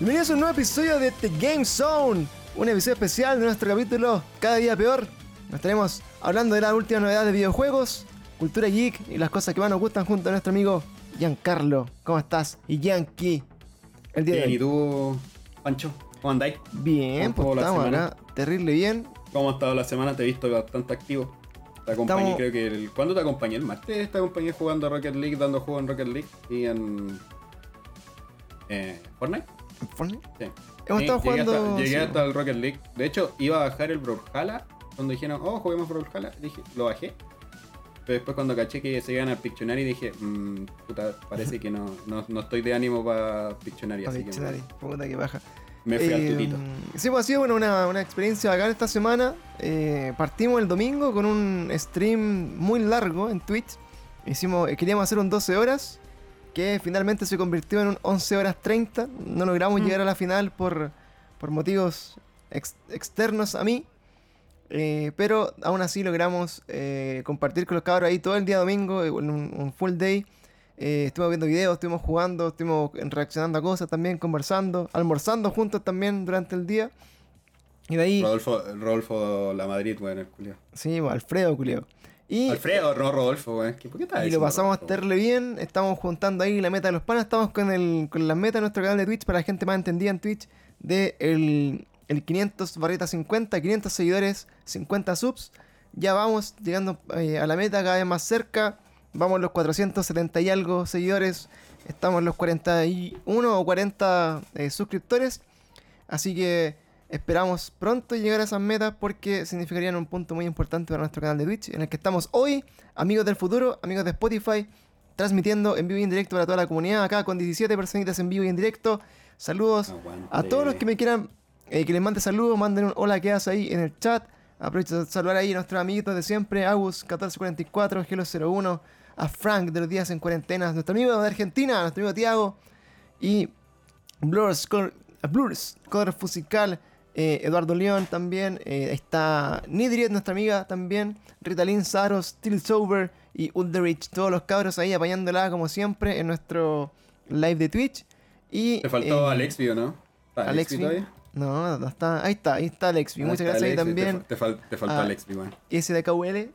Bienvenidos a un nuevo episodio de The Game Zone, un episodio especial de nuestro capítulo Cada día peor. Nos estaremos hablando de las últimas novedades de videojuegos, cultura geek y las cosas que más nos gustan junto a nuestro amigo Giancarlo. ¿Cómo estás? Y Yankee. El día bien, de hoy. ¿y tú, Pancho? ¿Cómo andáis? Bien, pues estamos acá, terrible bien. ¿Cómo ha estado la semana? Te he visto bastante activo. Te acompañé, creo que el, ¿Cuándo te acompañé? El martes te acompañé jugando a Rocket League, dando juego en Rocket League y en. Eh, Fortnite. Fortnite? Sí. Hemos estado jugando. llegué hasta el Rocket League. De hecho, iba a bajar el Brawlhalla. Cuando dijeron, oh, juguemos Brawlhalla, dije, lo bajé. Pero después, cuando caché que se iban al Pictionary, dije, mmm, puta, parece que no, no, estoy de ánimo para Pictionary. Para Pictionary, que puta que baja. Me fui al eh, tutito. Sí, pues ha sido bueno, una, una experiencia bacana esta semana. Eh, partimos el domingo con un stream muy largo en Twitch. Hicimos, eh, queríamos hacer un 12 horas que finalmente se convirtió en un 11 horas 30. No logramos mm. llegar a la final por, por motivos externos a mí. Eh, pero aún así logramos eh, compartir con los cabros ahí todo el día domingo, en un, full day. Eh, estuvimos viendo videos, estuvimos jugando, estuvimos reaccionando a cosas también, conversando, almorzando juntos también durante el día. Y de ahí. Rodolfo, Rodolfo La Madrid, bueno, el culio. Sí, Alfredo, culio. Y, Alfredo, no Rodolfo, güey. ¿Por qué Y lo pasamos a hacerle bien. Estamos juntando ahí la meta de los panas. Estamos con, el, con la meta de nuestro canal de Twitch para la gente más entendida en Twitch. De el, el 500 barrita 50, 500 seguidores, 50 subs. Ya vamos llegando eh, a la meta cada vez más cerca. Vamos los 470 y algo seguidores. Estamos los 41 o 40 eh, suscriptores. Así que Esperamos pronto llegar a esas metas porque significarían un punto muy importante para nuestro canal de Twitch, en el que estamos hoy, amigos del futuro, amigos de Spotify, transmitiendo en vivo y en directo para toda la comunidad, acá con 17 personitas en vivo y en directo. Saludos a todos los que me quieran, eh, que les mande saludos, manden un hola que hace ahí en el chat. Aprovecho de saludar ahí a nuestros amiguitos de siempre, Agus1444, Gelo01, a Frank de los días en cuarentena, nuestro amigo de Argentina, nuestro amigo Tiago, y Blurs, Blurs, Color Fusical, eh, Eduardo León también, eh, está Nidriet, nuestra amiga también, Ritalin, Saros, Sober y Ulderich, todos los cabros ahí apañándola como siempre en nuestro live de Twitch. Y, Te faltó eh, Alexby, ¿no? Alexby todavía? No, no está. Ahí está, ahí está Alexby. Muchas gracias ahí también. Te, faltó Alexby, bueno. Y ese de KUL,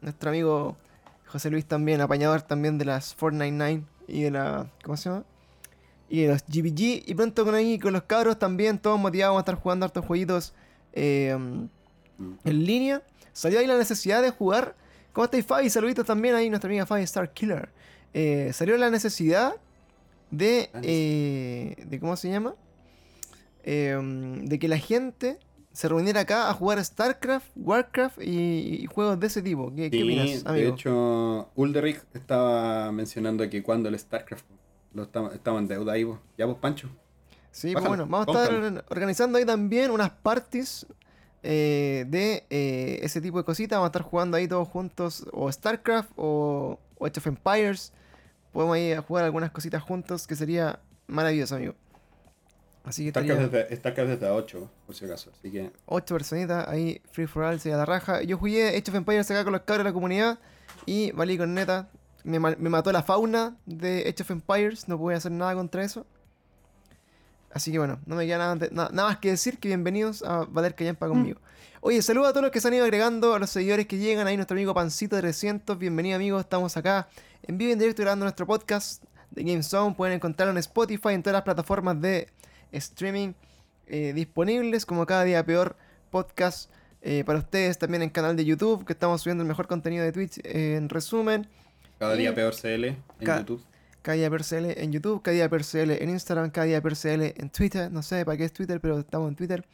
nuestro amigo José Luis también, apañador también de las 499 y de la. ¿Cómo se llama? y los GBG. Y pronto con ahí, con los cabros también, todos motivados a estar jugando hartos jueguitos eh, en línea. Salió ahí la necesidad de jugar. ¿Cómo estáis, Fabi? Saluditos también ahí, nuestra amiga Fabi Star Killer. Eh, salió la necesidad de. Eh, de ¿Cómo se llama? De que la gente se reuniera acá a jugar StarCraft, Warcraft y, juegos de ese tipo. ¿Qué, ¿qué opinas, amigo? De hecho, Ulderich estaba mencionando que cuando el StarCraft estamos, en deuda ahí, Ya vos, Pancho. Sí, pues bueno, vamos a estar organizando ahí también unas parties eh, de eh, ese tipo de cositas. Vamos a estar jugando ahí todos juntos, o StarCraft o, o Age of Empires. Podemos ir a jugar algunas cositas juntos, que sería maravilloso, amigo. Así que StarCraft, desde, StarCraft desde 8, por si acaso. Así que... 8 personitas ahí, Free for All, se la raja. Yo jugué Age of Empires acá con los cabros de la comunidad y valí con neta me, mató la fauna de Age of Empires, no pude hacer nada contra eso. Así que bueno, no me queda nada, nada, más que decir que bienvenidos a Valer Callampa mm. conmigo. Oye, saludos a todos los que se han ido agregando, a los seguidores que llegan, ahí nuestro amigo Pancito 300, bienvenido amigos, estamos acá en vivo y en directo grabando nuestro podcast de Game Zone, pueden encontrarlo en Spotify, en todas las plataformas de streaming eh, disponibles, como cada día peor podcast eh, para ustedes, también en canal de YouTube, que estamos subiendo el mejor contenido de Twitch eh, en resumen. Cada día peor CL en YouTube. Cada día peor CL en YouTube, cada día peor CL en Instagram, cada día peor CL en Twitter. No sé para qué es Twitter, pero estamos en Twitter.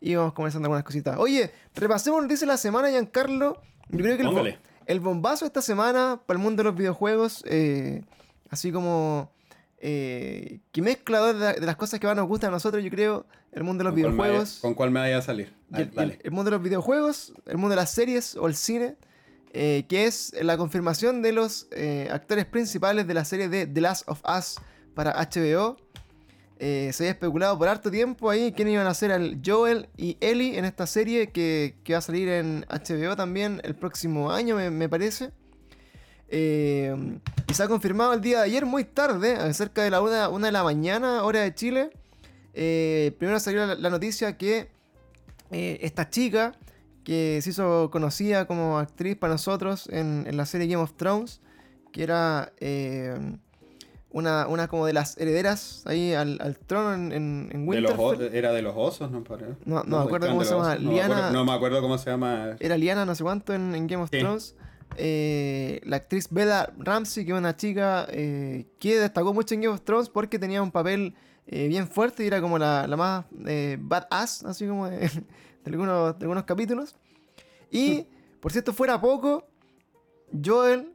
Y vamos comenzando algunas cositas. Oye, repasemos lo dice la semana, Giancarlo. Yo creo que el, bombazo esta semana para el mundo de los videojuegos, así como eh, que mezcla de, las cosas que más nos gustan a nosotros, yo creo, el mundo de los videojuegos. ¿Con cuál me vaya a salir? el, mundo de los videojuegos, el mundo de las series o el cine. Eh, que es la confirmación de los eh, actores principales de la serie de The Last of Us para HBO. eh, se había especulado por harto tiempo ahí quién iban a ser el Joel y Ellie en esta serie que, que va a salir en HBO también el próximo año, me, me parece. Eh, y se ha confirmado el día de ayer, muy tarde, cerca de la una, una de la mañana, hora de Chile. Eh, primero salió la, la noticia que eh, esta chica, que se hizo conocida como actriz para nosotros en, en la serie Game of Thrones, que era eh, una, una como de las herederas ahí al, al trono en, en, en De los o- Winterfell. era de los osos, ¿no? No- no me acuerdo cómo se llama, osos. No me Liana- acuerdo- No me acuerdo cómo se llama. Era Liana no sé cuánto en, en Game of Sí. Thrones. Eh, la actriz Bella Ramsey, que es una chica eh, que destacó mucho en Game of Thrones porque tenía un papel eh, bien fuerte y era como la, la más eh, badass, así como de, de algunos, de algunos capítulos. Y, por cierto, fuera poco, Joel,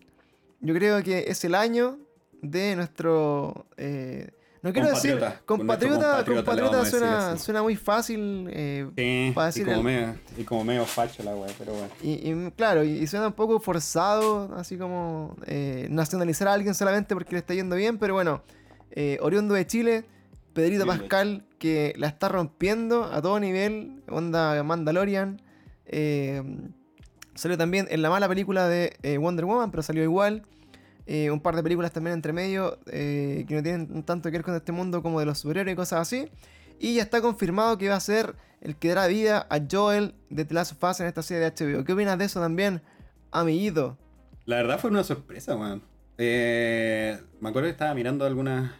yo creo que es el año de nuestro... no quiero decir Compatriota. compatriota, suena, suena muy fácil. eh, Sí, para y, decir como el- medio, y como medio facho la wea, pero bueno. y, y, claro, y, y suena un poco forzado, así como eh, nacionalizar a alguien solamente porque le está yendo bien, pero bueno, eh, oriundo de Chile, Pedrito Pascal, que la está rompiendo a todo nivel, onda Mandalorian. eh, salió también en la mala película de Wonder Woman, pero salió igual. Eh, un par de películas también entre medio eh, que no tienen tanto que ver con este mundo como de los superhéroes y cosas así. Y ya está confirmado que va a ser el que dará vida a Joel de The Last of Us en esta serie de HBO. ¿Qué opinas de eso también, amiguito? La verdad fue una sorpresa, weón. Eh, me acuerdo que estaba mirando algunas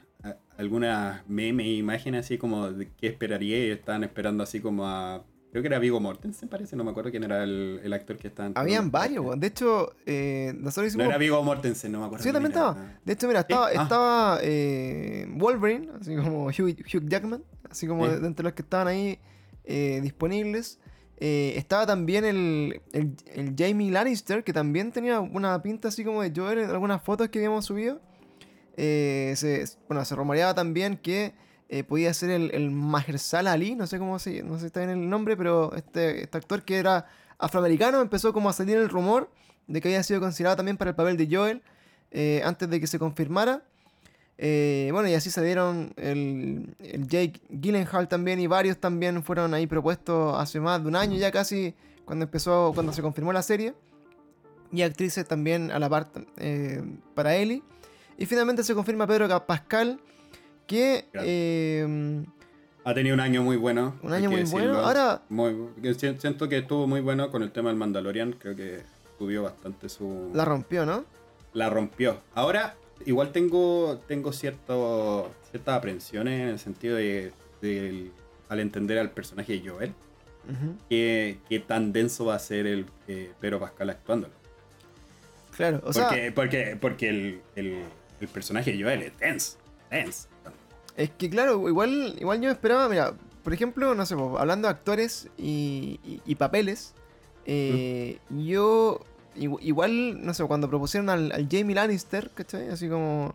algunas memes e imágenes así como de qué esperaría y estaban esperando así como a... Creo que era Vigo Mortensen, parece, no me acuerdo quién era el, el actor que estaba... Habían varios. De hecho, eh, nosotros No hicimos... era Vigo Mortensen, no me acuerdo. Sí, también era. estaba. De hecho, mira, estaba, Ah. estaba eh, Wolverine, así como Hugh, Hugh Jackman, así como Sí. de, entre los que estaban ahí eh, disponibles. Eh, estaba también el, el, el Jamie Lannister, que también tenía una pinta así como de Joel en algunas fotos que habíamos subido. Eh, se, bueno, se rumoreaba también que eh, podía ser el, el Mahershala Ali, no sé cómo se, no sé está bien el nombre, pero este, este actor que era afroamericano empezó como a salir el rumor de que había sido considerado también para el papel de Joel eh, antes de que se confirmara. Eh, bueno, y así se dieron el, el Jake Gyllenhaal también y varios también fueron ahí propuestos hace más de un año ya casi cuando empezó, cuando se confirmó la serie. Y actrices también a la par eh, para Ellie. Y finalmente se confirma Pedro Ca- Pascal que... Eh, Ha tenido un año muy bueno. un año que muy bueno. Ahora, Muy, que si- siento que estuvo muy bueno con el tema del Mandalorian. Creo que subió bastante su. la rompió, ¿no? la rompió. Ahora, igual tengo, tengo cierto, ciertas aprensiones en el sentido de, al entender al personaje de Joel, Ujú. qué, qué tan denso va a ser el eh, Pedro Pascal actuándolo. Claro, o sea, porque porque, porque el, el- el personaje de Joel es denso. denso. Es que claro, igual, igual yo esperaba, mira, por ejemplo, no sé, po, hablando de actores y, y- y papeles, eh, yo igu- igual, no sé, cuando propusieron al, al Jamie Lannister, ¿cachai? Así como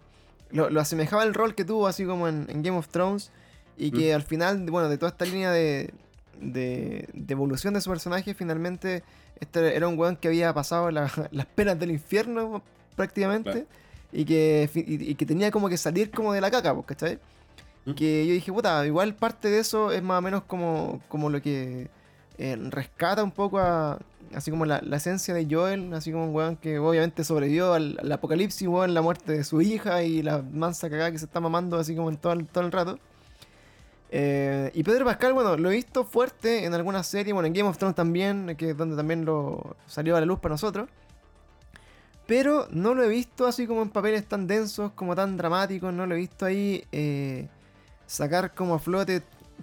lo, lo asemejaba el rol que tuvo así como en, en Game of Thrones y que al final, bueno, de toda esta línea de, de, de evolución de su personaje, finalmente este era un weón que había pasado la- las penas del infierno prácticamente Claro. y, que, y, y que tenía como que salir como de la caca, pues, ¿cachai? ¿Mm? Que yo dije, puta, igual parte de eso es más o menos como, como lo que eh, rescata un poco a, así como la, la esencia de Joel, así como un weón que obviamente sobrevivió al, al apocalipsis, weón, la muerte de su hija y la mansa cagada que se está mamando así como en todo, todo el rato. Eh, y Pedro Pascal, bueno, lo he visto fuerte en algunas series, bueno, en Game of Thrones también, que es donde también lo salió a la luz para nosotros. Pero no lo he visto así como en papeles tan densos, como tan dramáticos, no lo he visto ahí eh, sacar como a flote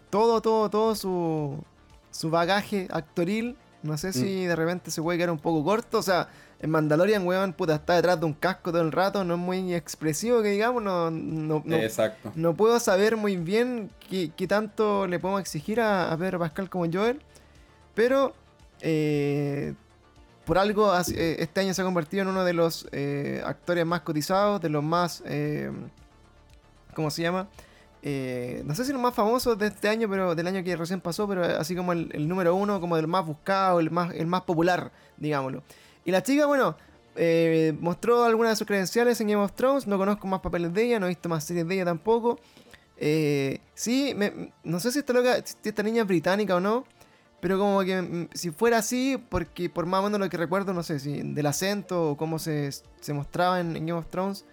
todo, todo, todo su, su bagaje actoril. No sé si de repente se puede quedar un poco corto. O sea, en Mandalorian, weón, puta, está detrás de un casco todo el rato, no es muy expresivo que digamos, no, no, no, Exacto. no puedo saber muy bien qué, qué tanto le podemos exigir a, a Pedro Pascal como Joel. Pero eh, por algo eh, este año se ha convertido en uno de los eh, actores más cotizados, de los más... eh, ¿Cómo se llama? Eh, no sé si los más famosos de este año, pero del año que recién pasó, pero así como el, número uno, como del más buscado, el más, el más popular, digámoslo. Y la chica, bueno, eh, mostró algunas de sus credenciales en Game of Thrones, no conozco más papeles de ella, no he visto más series de ella tampoco. Eh, sí, no sé si esta, loca, si esta niña es británica o no, pero como que mm, si fuera así, porque por más o menos lo que recuerdo, no sé, si del acento o cómo se, se mostraba en Game of Thrones,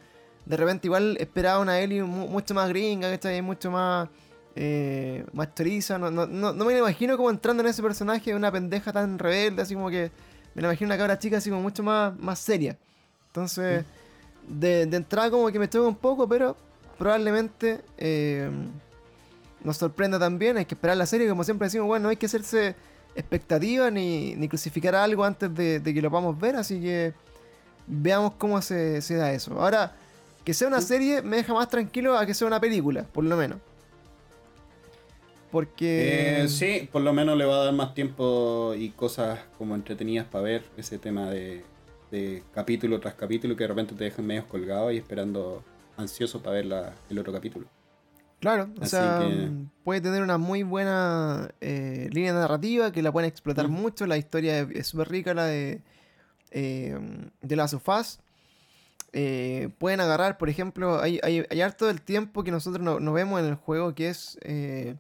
de repente igual esperaba una Ellie mu- mucho más gringa, ¿cachai? Mucho más, eh, más choriza. No, no, no, me imagino como entrando en ese personaje, una pendeja tan rebelde, así como que me imagino una cabra chica así como mucho más, más seria. Entonces, de, de entrada como que me choca un poco, pero probablemente eh, nos sorprenda también. Hay que esperar la serie, como siempre decimos, bueno, no hay que hacerse expectativas ni, ni crucificar algo antes de, que lo podamos ver, así que veamos cómo se da eso. Ahora, que sea una serie me deja más tranquilo a que sea una película, por lo menos. Porque... Eh, sí, por lo menos le va a dar más tiempo y cosas como entretenidas para ver ese tema de, de capítulo tras capítulo que de repente te dejan medio colgado y esperando ansioso para ver la- el otro capítulo. Claro, o sea, que- mm, puede tener una muy buena eh, línea narrativa que la pueden explotar Mm. mucho. La historia es- súper rica, la de, eh, de Last of Us. Eh, pueden agarrar, por ejemplo, hay, hay, hay harto del tiempo que nosotros no, no vemos en el juego, que es eh,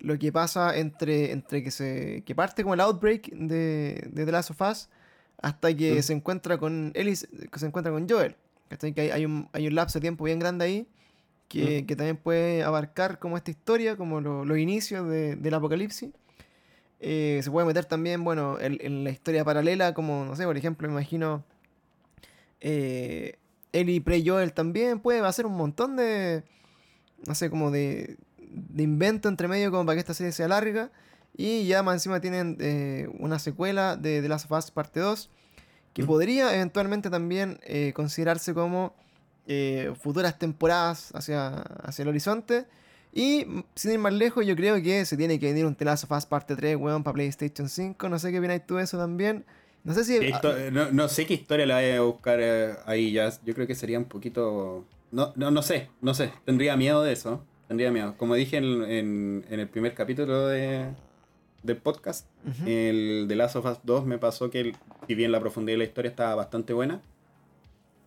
lo que pasa entre, entre que se que parte como el outbreak de, de The Last of Us hasta que se encuentra con Ellie, que se encuentra con Joel. Que hay, hay un, hay un lapso de tiempo bien grande ahí que, que también puede abarcar como esta historia, como lo- los inicios de- del apocalipsis. Eh, se puede meter también, bueno, en, en la historia paralela, como, no sé, por ejemplo, me imagino eh, Ellie pre-Joel también puede hacer un montón de, no sé, como de, de invento entre medio como para que esta serie sea larga. Y ya más encima tienen eh, una secuela de The Last of Us parte 2, que Mm. podría eventualmente también eh, considerarse como eh, futuras temporadas hacia, hacia el horizonte. Y mm, sin ir más lejos, yo creo que se tiene que venir un The Last of Us parte 3, weón, para PlayStation 5. No sé qué opináis tú de eso también. No sé si... ¿Qué histo- no, no sé qué historia la vaya a buscar eh, ahí ya. Yo creo que sería un poquito. No, no, no sé, no sé. Tendría miedo de eso. Tendría miedo. Como dije en, en- en el primer capítulo de, del podcast, el de Last of Us 2 me pasó que, el- si bien la profundidad de la historia estaba bastante buena,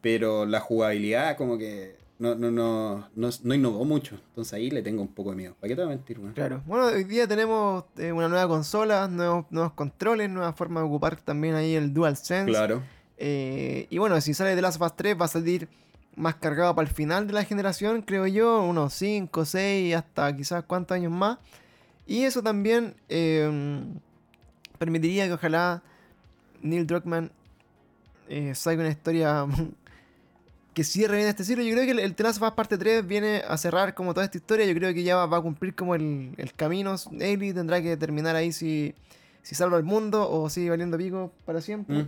pero la jugabilidad como que no, no, no, no, no innovó mucho. Entonces ahí le tengo un poco de miedo. ¿Para qué te voy a mentir? Claro. Bueno, hoy día tenemos eh, una nueva consola, nuevos, nuevos controles, nueva forma de ocupar también ahí el DualSense. Claro. Eh, y bueno, si sale de Last of Us 3 va a salir más cargado para el final de la generación, creo yo, unos 5, 6, hasta quizás cuántos años más. Y eso también eh, permitiría que ojalá Neil Druckmann eh, saque una historia que cierre bien este ciclo. Yo creo que el, el of Us parte 3 viene a cerrar como toda esta historia. Yo creo que ya va, va a cumplir como el, el camino. Ellie tendrá que terminar ahí si, si salva el mundo o sigue valiendo pico para siempre. Mm.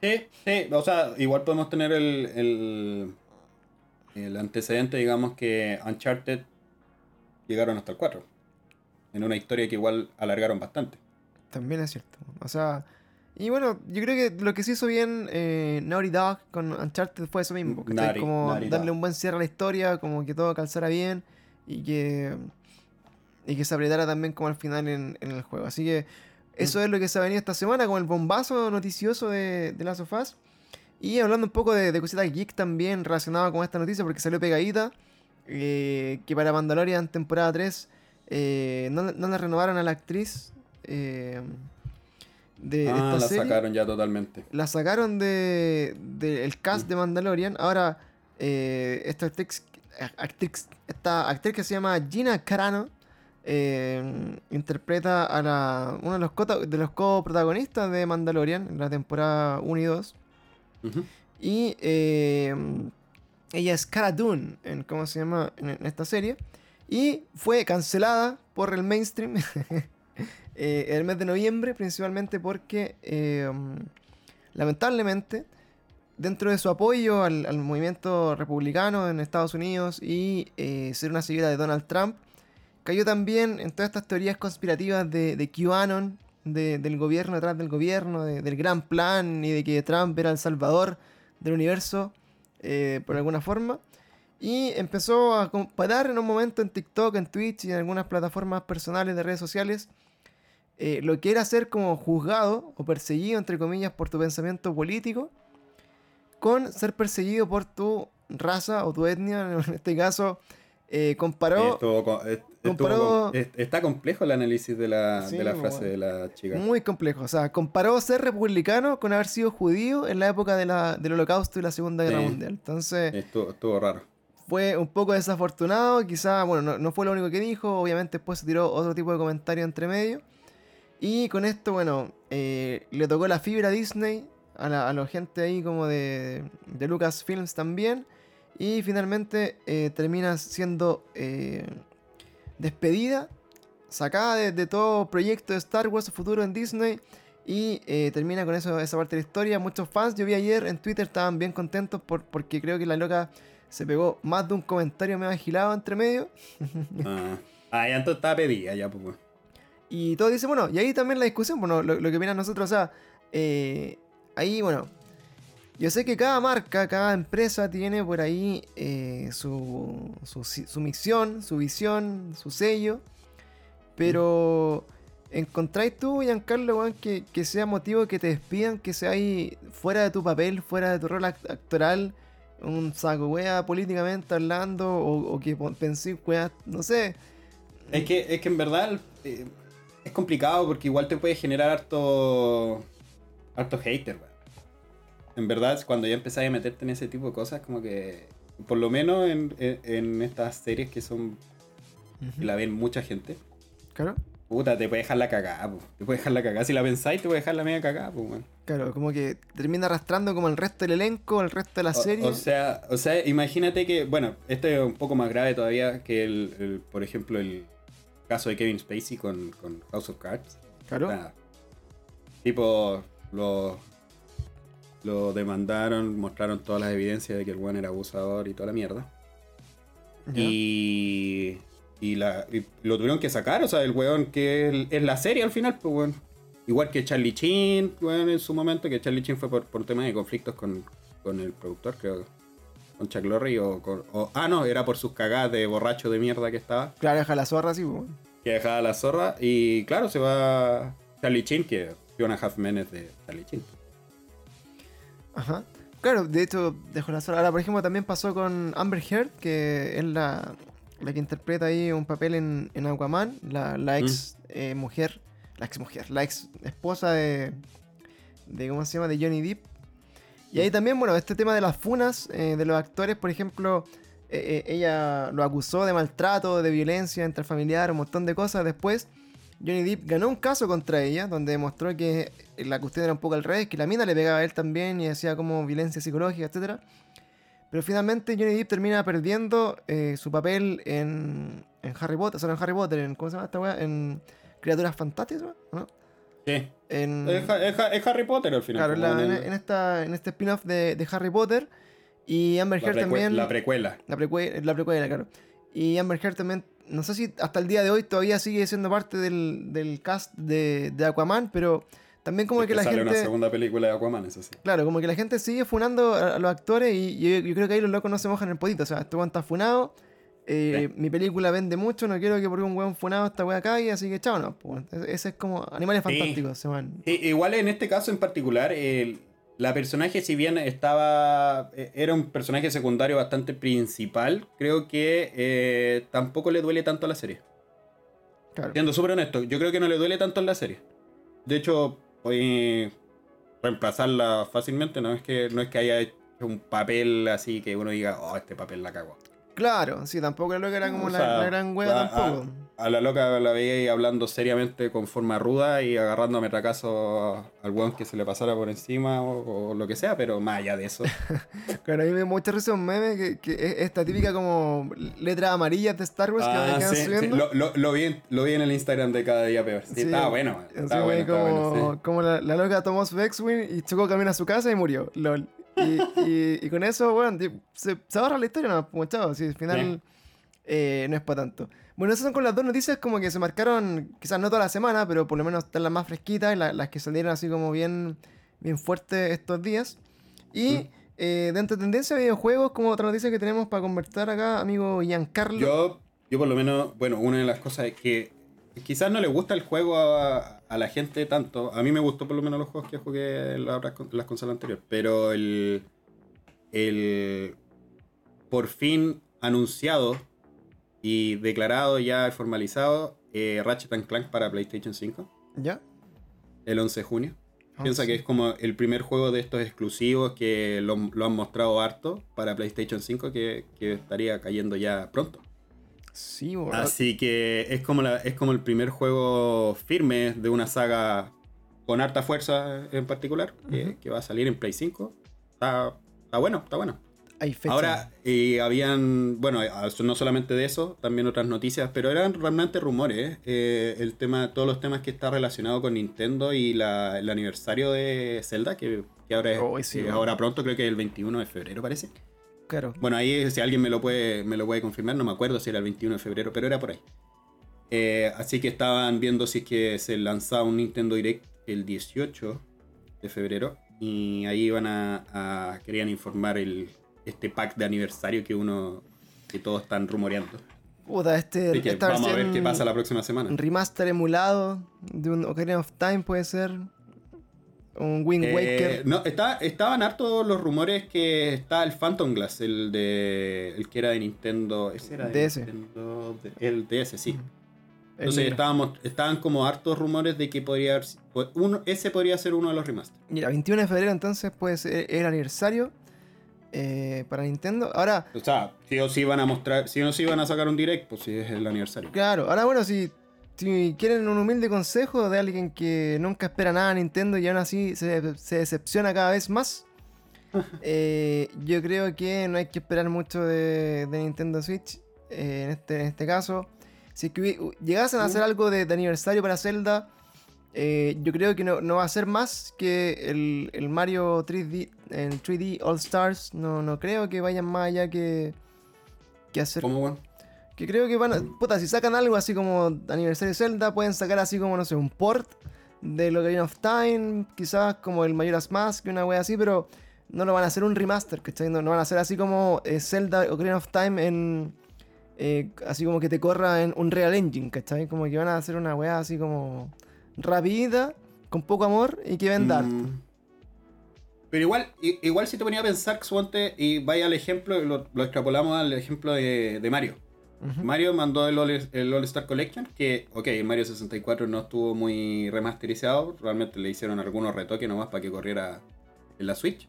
Sí, sí, o sea, igual podemos tener el, el, el antecedente, digamos, que Uncharted llegaron hasta el 4. En una historia que igual alargaron bastante. También es cierto. O sea, y bueno, yo creo que lo que se hizo bien eh, Naughty Dog con Uncharted fue eso mismo. como Naughty darle Dog. un buen cierre a la historia, como que todo calzara bien y que, y que se apretara también como al final en, en el juego. Así que eso es lo que se ha venido esta semana con el bombazo noticioso de, de Last of Us. Y hablando un poco de, de cositas geek también relacionado con esta noticia, porque salió pegadita, eh, que para Mandalorian temporada 3 eh, no, no le renovaron a la actriz eh, de ah, esta la serie. sacaron ya totalmente. La sacaron de, del cast Mm. de Mandalorian. Ahora, eh, esta actriz, actriz- esta actriz que se llama Gina Carano eh, interpreta a la, uno de los, cota- de los coprotagonistas de Mandalorian en la temporada 1 y 2. Ujú. Y eh, ella es Cara Dune, en, ¿cómo se llama? En, en esta serie. Y fue cancelada por el mainstream eh, el mes de noviembre, principalmente porque, eh, lamentablemente, dentro de su apoyo al, movimiento republicano en Estados Unidos y eh, ser una seguidora de Donald Trump, cayó también en todas estas teorías conspirativas de, de QAnon, de- del gobierno detrás del gobierno, de- del gran plan y de que Trump era el salvador del universo eh, por alguna forma. Y empezó a comparar en un momento en TikTok, en Twitch y en algunas plataformas personales de redes sociales eh, lo que era ser como juzgado o perseguido, entre comillas, por tu pensamiento político con ser perseguido por tu raza o tu etnia, en este caso eh, comparó... Estuvo estuvo está complejo el análisis de la, Sí, de la bueno. frase de la chica. Muy complejo. O sea, comparó ser republicano con haber sido judío en la época de la- del holocausto y la Segunda Guerra Sí. Mundial. Entonces, Estuvo, estuvo raro. fue un poco desafortunado. Quizá, bueno, no, no fue lo único que dijo. Obviamente después se tiró otro tipo de comentario entre medio. Y con esto, bueno, eh, le tocó la fibra a Disney, a la, a la gente ahí como de, de Lucasfilms también. Y finalmente eh, termina siendo eh, despedida, sacada de, todo proyecto de Star Wars futuro en Disney. Y termina con eso, esa parte de la historia. Muchos fans, yo vi ayer en Twitter, estaban bien contentos por, porque creo que la loca se pegó más de un comentario medio agilado entre medio. Ah, ah ya entonces estaba pedida ya, pues. Y todo dice, bueno, y ahí también la discusión, bueno, lo, lo que opinan nosotros, o sea, eh, ahí, bueno, yo sé que cada marca, cada empresa tiene por ahí eh, su, su, si- su misión, su visión, su sello, pero ¿encontráis tú, Giancarlo, weón, que, que sea motivo que te despidan, que sea ahí fuera de tu papel, fuera de tu rol act- actoral, un saco wea políticamente hablando, o, o que pensé, wea, no sé, Es que, es que en verdad eh, es complicado porque igual te puede generar harto. harto hater, weón. En verdad, cuando ya empezáis a meterte en ese tipo de cosas, como que. Por lo menos en, en- en estas series que son. que la ven mucha gente. claro. Puta, te puede dejar la cagada, po. Te puede dejar la cagada. Si la pensáis, te puede dejar la media cagada, pues. Claro, como que termina arrastrando como el resto del elenco, el resto de la O- serie. O, sea, o sea, imagínate que, bueno, este es un poco más grave todavía que el, el, por ejemplo, el caso de Kevin Spacey con, con House of Cards. claro. Sea, tipo, lo, lo demandaron, mostraron todas las evidencias de que el weón era abusador y toda la mierda. Y, y, la, y lo tuvieron que sacar, o sea, el weón que es, es la serie al final, pues weón. Igual que Charlie Chin, weón, en su momento, que Charlie Chin fue por, por temas de conflictos con, con el productor, creo. Con Chuck Lorre o con... o- ah, no, era por sus cagadas de borracho de mierda que estaba. Claro, deja la zorra así, pues. Que dejaba la zorra. Y claro, se va Charlie Chin, que Fiona Halfman es de Charlie Chin. Ajá. Claro, de hecho, dejó la zorra. Ahora, por ejemplo, también pasó con Amber Heard, que es la, la que interpreta ahí un papel en, en Aquaman, la, la ex eh, mujer, la ex mujer, la ex esposa de, de, ¿cómo se llama? De Johnny Depp. Y ahí también, bueno, este tema de las funas eh, de los actores, por ejemplo, eh, eh, ella lo acusó de maltrato, de violencia intrafamiliar, un montón de cosas. Después, Johnny Depp ganó un caso contra ella, donde demostró que la cuestión era un poco al revés, que la mina le pegaba a él también y hacía como violencia psicológica, etc. Pero finalmente Johnny Depp termina perdiendo su papel en, en Harry Potter, o en Harry Potter, en, ¿cómo se llama esta weá? En Criaturas Fantásticas, ¿no? Sí. En, Es, es es Harry Potter al final. claro, la- en el- en esta, en este spin-off de, de Harry Potter. Y Amber Heard también. la precuela. La, precue- la precuela, claro. Y Amber Heard también, no sé si hasta el día de hoy todavía sigue siendo parte del, del cast de, de Aquaman, pero también como Es que la sale gente... una segunda película de Aquaman, eso sí. Claro, como que la gente sigue funando a, a los actores y yo, yo creo que ahí los locos no se mojan el potito. O sea, este está funado, eh, mi película vende mucho, no quiero que por un weón funado esta weá caiga, así que chao, no. pues, ese- ese es como Animales. Fantásticos, se van. Sí, igual en este caso en particular, el- la personaje, si bien estaba. eh, Era un personaje secundario bastante principal, creo que eh, tampoco le duele tanto a la serie. Claro. Siendo súper honesto, yo creo que no le duele tanto en la serie. De hecho, puede reemplazarla fácilmente, no es que, no es que haya hecho un papel así que uno diga, oh, este papel la cagó. Claro, sí, tampoco la loca era como O la, sea, la gran wea a- tampoco. A la loca la veía ahí hablando seriamente con forma ruda y agarrando a metracazo al weón que se le pasara por encima o, o lo que sea, pero más allá de eso. Claro, a mí me da mucha risa un meme que, que es esta típica como letra amarilla de Star Wars que Ah, me quedan sí, sí, subiendo. Lo, lo- lo vi, en- lo vi en el Instagram de cada día peor. Sí, Sí, estaba bueno. Ahí bueno, como, bueno, sí. como la, la loca tomó su X-Wing y chocó camino a su casa y murió. Lol. Y, y- y con eso, bueno, se, se ahorra la historia, no, chavo, si al final eh, no es para tanto. Bueno, esas son con las dos noticias como que se marcaron, quizás no toda la semana, pero por lo menos están las más fresquitas, la- las que salieron así como bien, bien fuertes estos días. Y Mm. eh, dentro de tendencia de videojuegos, como otra noticia que tenemos para conversar acá, amigo Giancarlo. Yo, yo por lo menos, bueno, una de las cosas es que quizás no le gusta el juego a, a la gente tanto. A mí me gustó por lo menos los juegos que jugué en las, consolas anteriores. Pero el, el por fin anunciado y declarado ya formalizado eh, Ratchet and Clank para PlayStation 5 ¿Ya? el 11 de junio. Ah, Piensa sí. que es como el primer juego de estos exclusivos que lo, lo han mostrado harto para PlayStation 5 que, que estaría cayendo ya pronto. Sí. Así que es como, la, es como el primer juego firme de una saga con harta fuerza en particular, que, Ujú. que va a salir en Play 5. Está, está bueno, está bueno. Hay fecha. Ahora, eh, habían, bueno, eh, no solamente de eso, también otras noticias, pero eran realmente rumores. eh, el tema, todos los temas que está relacionado con Nintendo y la- el aniversario de Zelda, que, que ahora es Oh, sí, que bueno. ahora pronto, creo que el 21 de febrero parece. Claro. Bueno, ahí si alguien me lo puede, me lo puede confirmar, no me acuerdo si era el 21 de febrero, pero era por ahí. Eh, así que estaban viendo si es que se lanzaba un Nintendo Direct el 18 de febrero y ahí iban a, a- querían informar el, este pack de aniversario que uno que todos están rumoreando. Puta, este. Así que esta vamos a ver qué pasa la próxima semana. Remaster emulado de un Ocarina of Time puede ser. Un Wind Eh, Waker. no, está- estaban hartos los rumores que está el Phantom Glass, el de el que era de Nintendo, ese era de DS. Nintendo, el DS, sí. El Entonces estábamos, estaban como hartos rumores de que podría haber, uno, ese podría ser uno de los remasters. Mira, 21 de febrero entonces puede ser el aniversario eh, para Nintendo. Ahora, O sea, sí o sí van a mostrar, sí o sí van a sacar un direct, pues si es el aniversario. claro, ahora bueno, si, si quieren un humilde consejo de alguien que nunca espera nada de Nintendo y aún así se, se decepciona cada vez más, eh, yo creo que no hay que esperar mucho de, de Nintendo Switch eh, en, este, en este caso. Si es que llegasen a hacer algo de, de aniversario para Zelda, eh, yo creo que no, no va a ser más que el, el Mario 3D, el 3D All Stars. No, no creo que vayan más allá que, que hacer. ¿Cómo, weón? Que creo que van a. Puta, si sacan algo así como aniversario de Zelda, pueden sacar así como, no sé, un port de Ocarina of Time, quizás como el Majora's Mask, una wea así, pero no lo van a hacer un remaster, ¿cachai? No, no van a hacer así como eh, Zelda Ocarina of Time en. eh, así como que te corra en un Real Engine, ¿cachai? Como que van a hacer una wea así como. rápida, con poco amor y que venda. Mm. Pero igual, igual si te ponía a pensar, suponte, y vaya al ejemplo, lo, lo extrapolamos al ejemplo de, de Mario. Mario mandó el All, Star Collection, que, ok, el Mario 64 no estuvo muy remasterizado, realmente le hicieron algunos retoques nomás para que corriera en la Switch.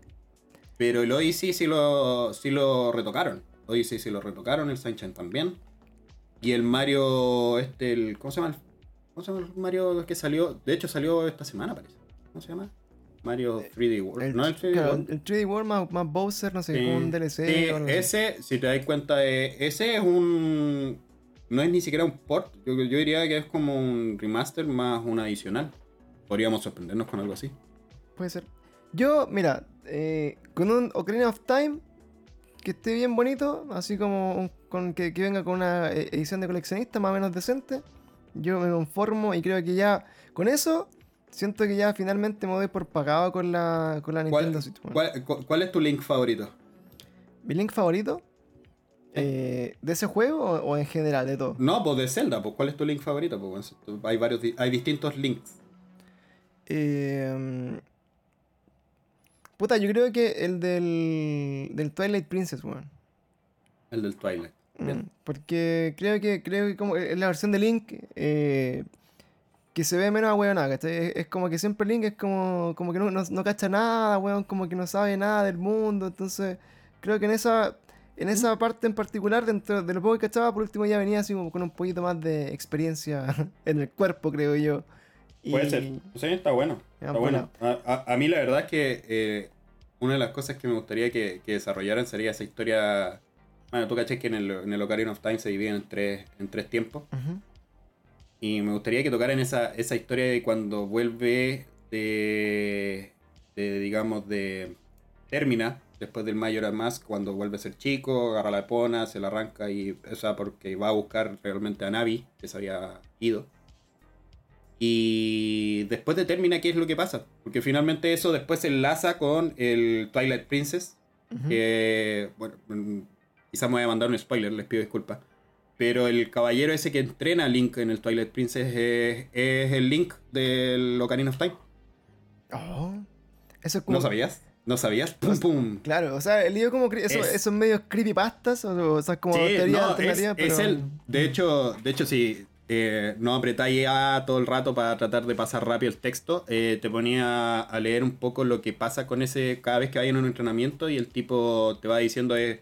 Pero el Odyssey sí lo, sí lo retocaron. Odyssey sí lo retocaron, el Sunshine también. Y el Mario, este, el, ¿cómo se llama? ¿Cómo se llama el Mario que salió? De hecho salió esta semana, parece. ¿Cómo se llama? Mario 3D World. El, no el 3D claro, World. el 3D World más, más Bowser, no sé, Sí. un DLC. Sí, o ese, si te das cuenta, eh, ese es un. No es ni siquiera un port. Yo, yo diría que es como un remaster más un adicional. Podríamos sorprendernos con algo así. Puede ser. Yo, mira, eh, con un Ocarina of Time que esté bien bonito, así como un- con que, que venga con una eh, edición de coleccionista más o menos decente, yo me conformo y creo que ya con eso siento que ya finalmente me doy por pagado con la, con la ¿Cuál, Nintendo Switch. bueno. cuál- cu- cuál es tu link favorito? ¿Mi link favorito? Eh, ¿De ese juego o, o en general, de todo? No, pues de Zelda, pues ¿cuál es tu link favorito? Pues, hay varios, hay distintos links. Eh, puta, yo creo que el del, del Twilight Princess, weón. El del Twilight. Bien. Mm, Porque creo que creo que como es la versión de Link eh, que se ve menos ahueonada, ¿cachai? Es, es como que siempre Link es como, como que no, no, no cacha nada, weón, como que no sabe nada del mundo. Entonces, creo que en esa, en esa parte en particular, dentro de lo poco que cachaba, por último ya venía así como con un poquito más de experiencia en el cuerpo, creo yo. Y- Puede ser. Sí, está bueno. Está bueno. A, a- a mí la verdad es que eh, una de las cosas que me gustaría que, que desarrollaran sería esa historia. Bueno, tú caché que en el, en el Ocarina of Time se divide en tres, en tres tiempos. Y me gustaría que tocaran esa, esa historia de cuando vuelve de, de, digamos, de... Termina después del Majora's Mask, cuando vuelve a ser chico, agarra la epona, se la arranca y... O sea, porque va a buscar realmente a Navi, que se había ido. Y después de Termina, ¿qué es lo que pasa? Porque finalmente eso después se enlaza con el Twilight Princess, Ujú. que, bueno, mm, quizás me voy a mandar un spoiler, les pido disculpas. Pero el caballero ese que entrena a Link en el Twilight Princess es, es el Link del Ocarina of Time. Oh. Eso es como, ¿No sabías? ¿No sabías? Pum, pum. Claro, o sea, el lío como cre- eso- Es- esos medios creepypastas, o, o sea, como Sí, teoría no, alternativa, es, pero... es el. De hecho, de hecho, si eh, no apretáis A todo el rato para tratar de pasar rápido el texto, eh, te ponía a leer un poco lo que pasa con ese cada vez que hay en un entrenamiento y el tipo te va diciendo eh,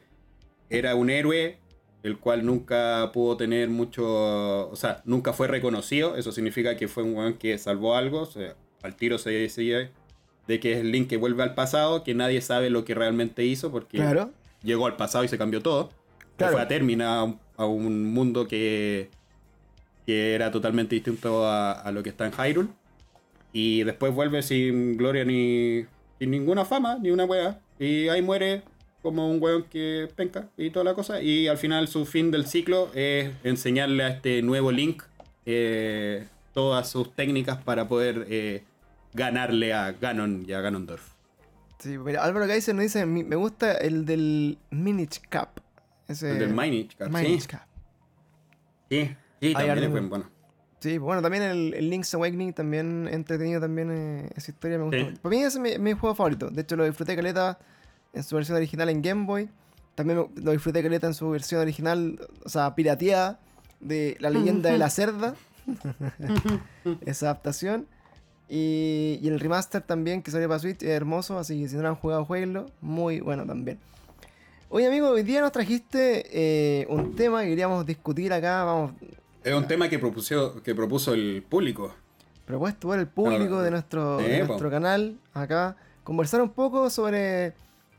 era un héroe el cual nunca pudo tener mucho, o sea, nunca fue reconocido, eso significa que fue un weón que salvó algo, o sea, al tiro se decía de que es el link que vuelve al pasado, que nadie sabe lo que realmente hizo porque Claro, llegó al pasado y se cambió todo. Claro. Fue a Termina a un, a un mundo que, que era totalmente distinto a, a lo que está en Hyrule. Y después vuelve sin gloria ni sin ninguna fama, ni una wea. Y ahí muere como un weón que penca y toda la cosa. Y al final su fin del ciclo es enseñarle a este nuevo Link eh, todas sus técnicas para poder eh, ganarle a Ganon y a Ganondorf. sí, pero Álvaro Geiser nos dice, "Mi- me gusta el del Minich Cap. Ese, El del Minich Cap, Minich sí. Cap. Sí, sí, también es buen- bueno. Sí, bueno, también el, el Link's Awakening también entretenido también eh, esa historia me gusta. Sí. Para mí ese es mi, mi juego favorito. De hecho lo disfruté caleta en su versión original en Game Boy. También lo disfruté caleta en su versión original, o sea, pirateada de La leyenda de la cerda. esa adaptación. Y, y el remaster también que salió para Switch es hermoso, así que si no lo han jugado, jueguenlo. Muy bueno también. Oye amigo, hoy día nos trajiste eh, un tema que queríamos discutir acá. Vamos, Es un tema que propuso, que propuso el público. propuesto por el público de nuestro, sí, de nuestro canal acá, conversar un poco sobre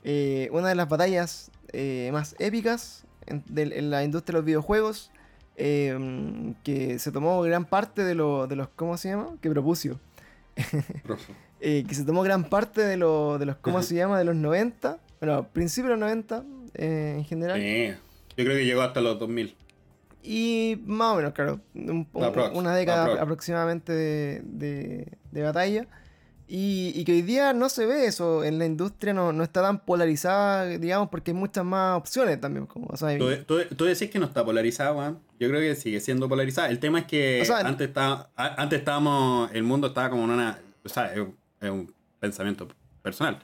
eh, una de las batallas eh, más épicas en, en la industria de los videojuegos, eh, que se tomó gran parte de, lo- de los, ¿cómo se llama? Que propuso. Eh, que se tomó gran parte de, lo- de los, ¿cómo se llama? De los 90, bueno, principios de los 90 eh, en general. Yo creo que llegó hasta los 2000. Y más o menos, claro, un- un- Aprox, una década aprox. aproximadamente de, de- de batalla. Y, y que hoy día no se ve eso en la industria, no, no está tan polarizada, digamos, porque hay muchas más opciones también. Como, o sea, ¿Tú, tú, tú decís que no está polarizada, weón. Yo creo que sigue siendo polarizada. El tema es que O sea, antes, estaba, antes estábamos. El mundo estaba como en una. O sea, es un, es un pensamiento personal.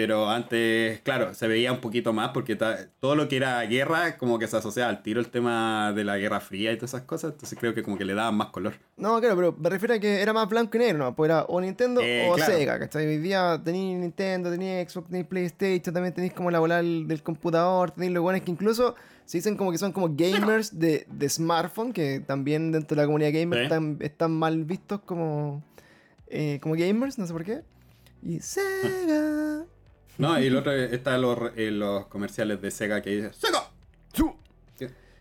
Pero antes, claro, se veía un poquito más porque todo lo que era guerra, como que se asociaba al tiro el tema de la Guerra Fría y todas esas cosas. Entonces creo que como que le daban más color. No, claro, pero me refiero a que era más blanco y negro, ¿no? Pues era o Nintendo Eh, o claro. Sega, ¿cachai? Hoy día tenéis Nintendo, tenéis Xbox, tenéis PlayStation, también tenéis como la bola del, computador, tenéis los buenos que incluso se dicen como que son como gamers de, de smartphone, que también dentro de la comunidad gamer están, están mal vistos como, eh, como gamers, no sé por qué. Y Sega. No, y el otro está los, eh, los comerciales de Sega que dicen ¡Sega!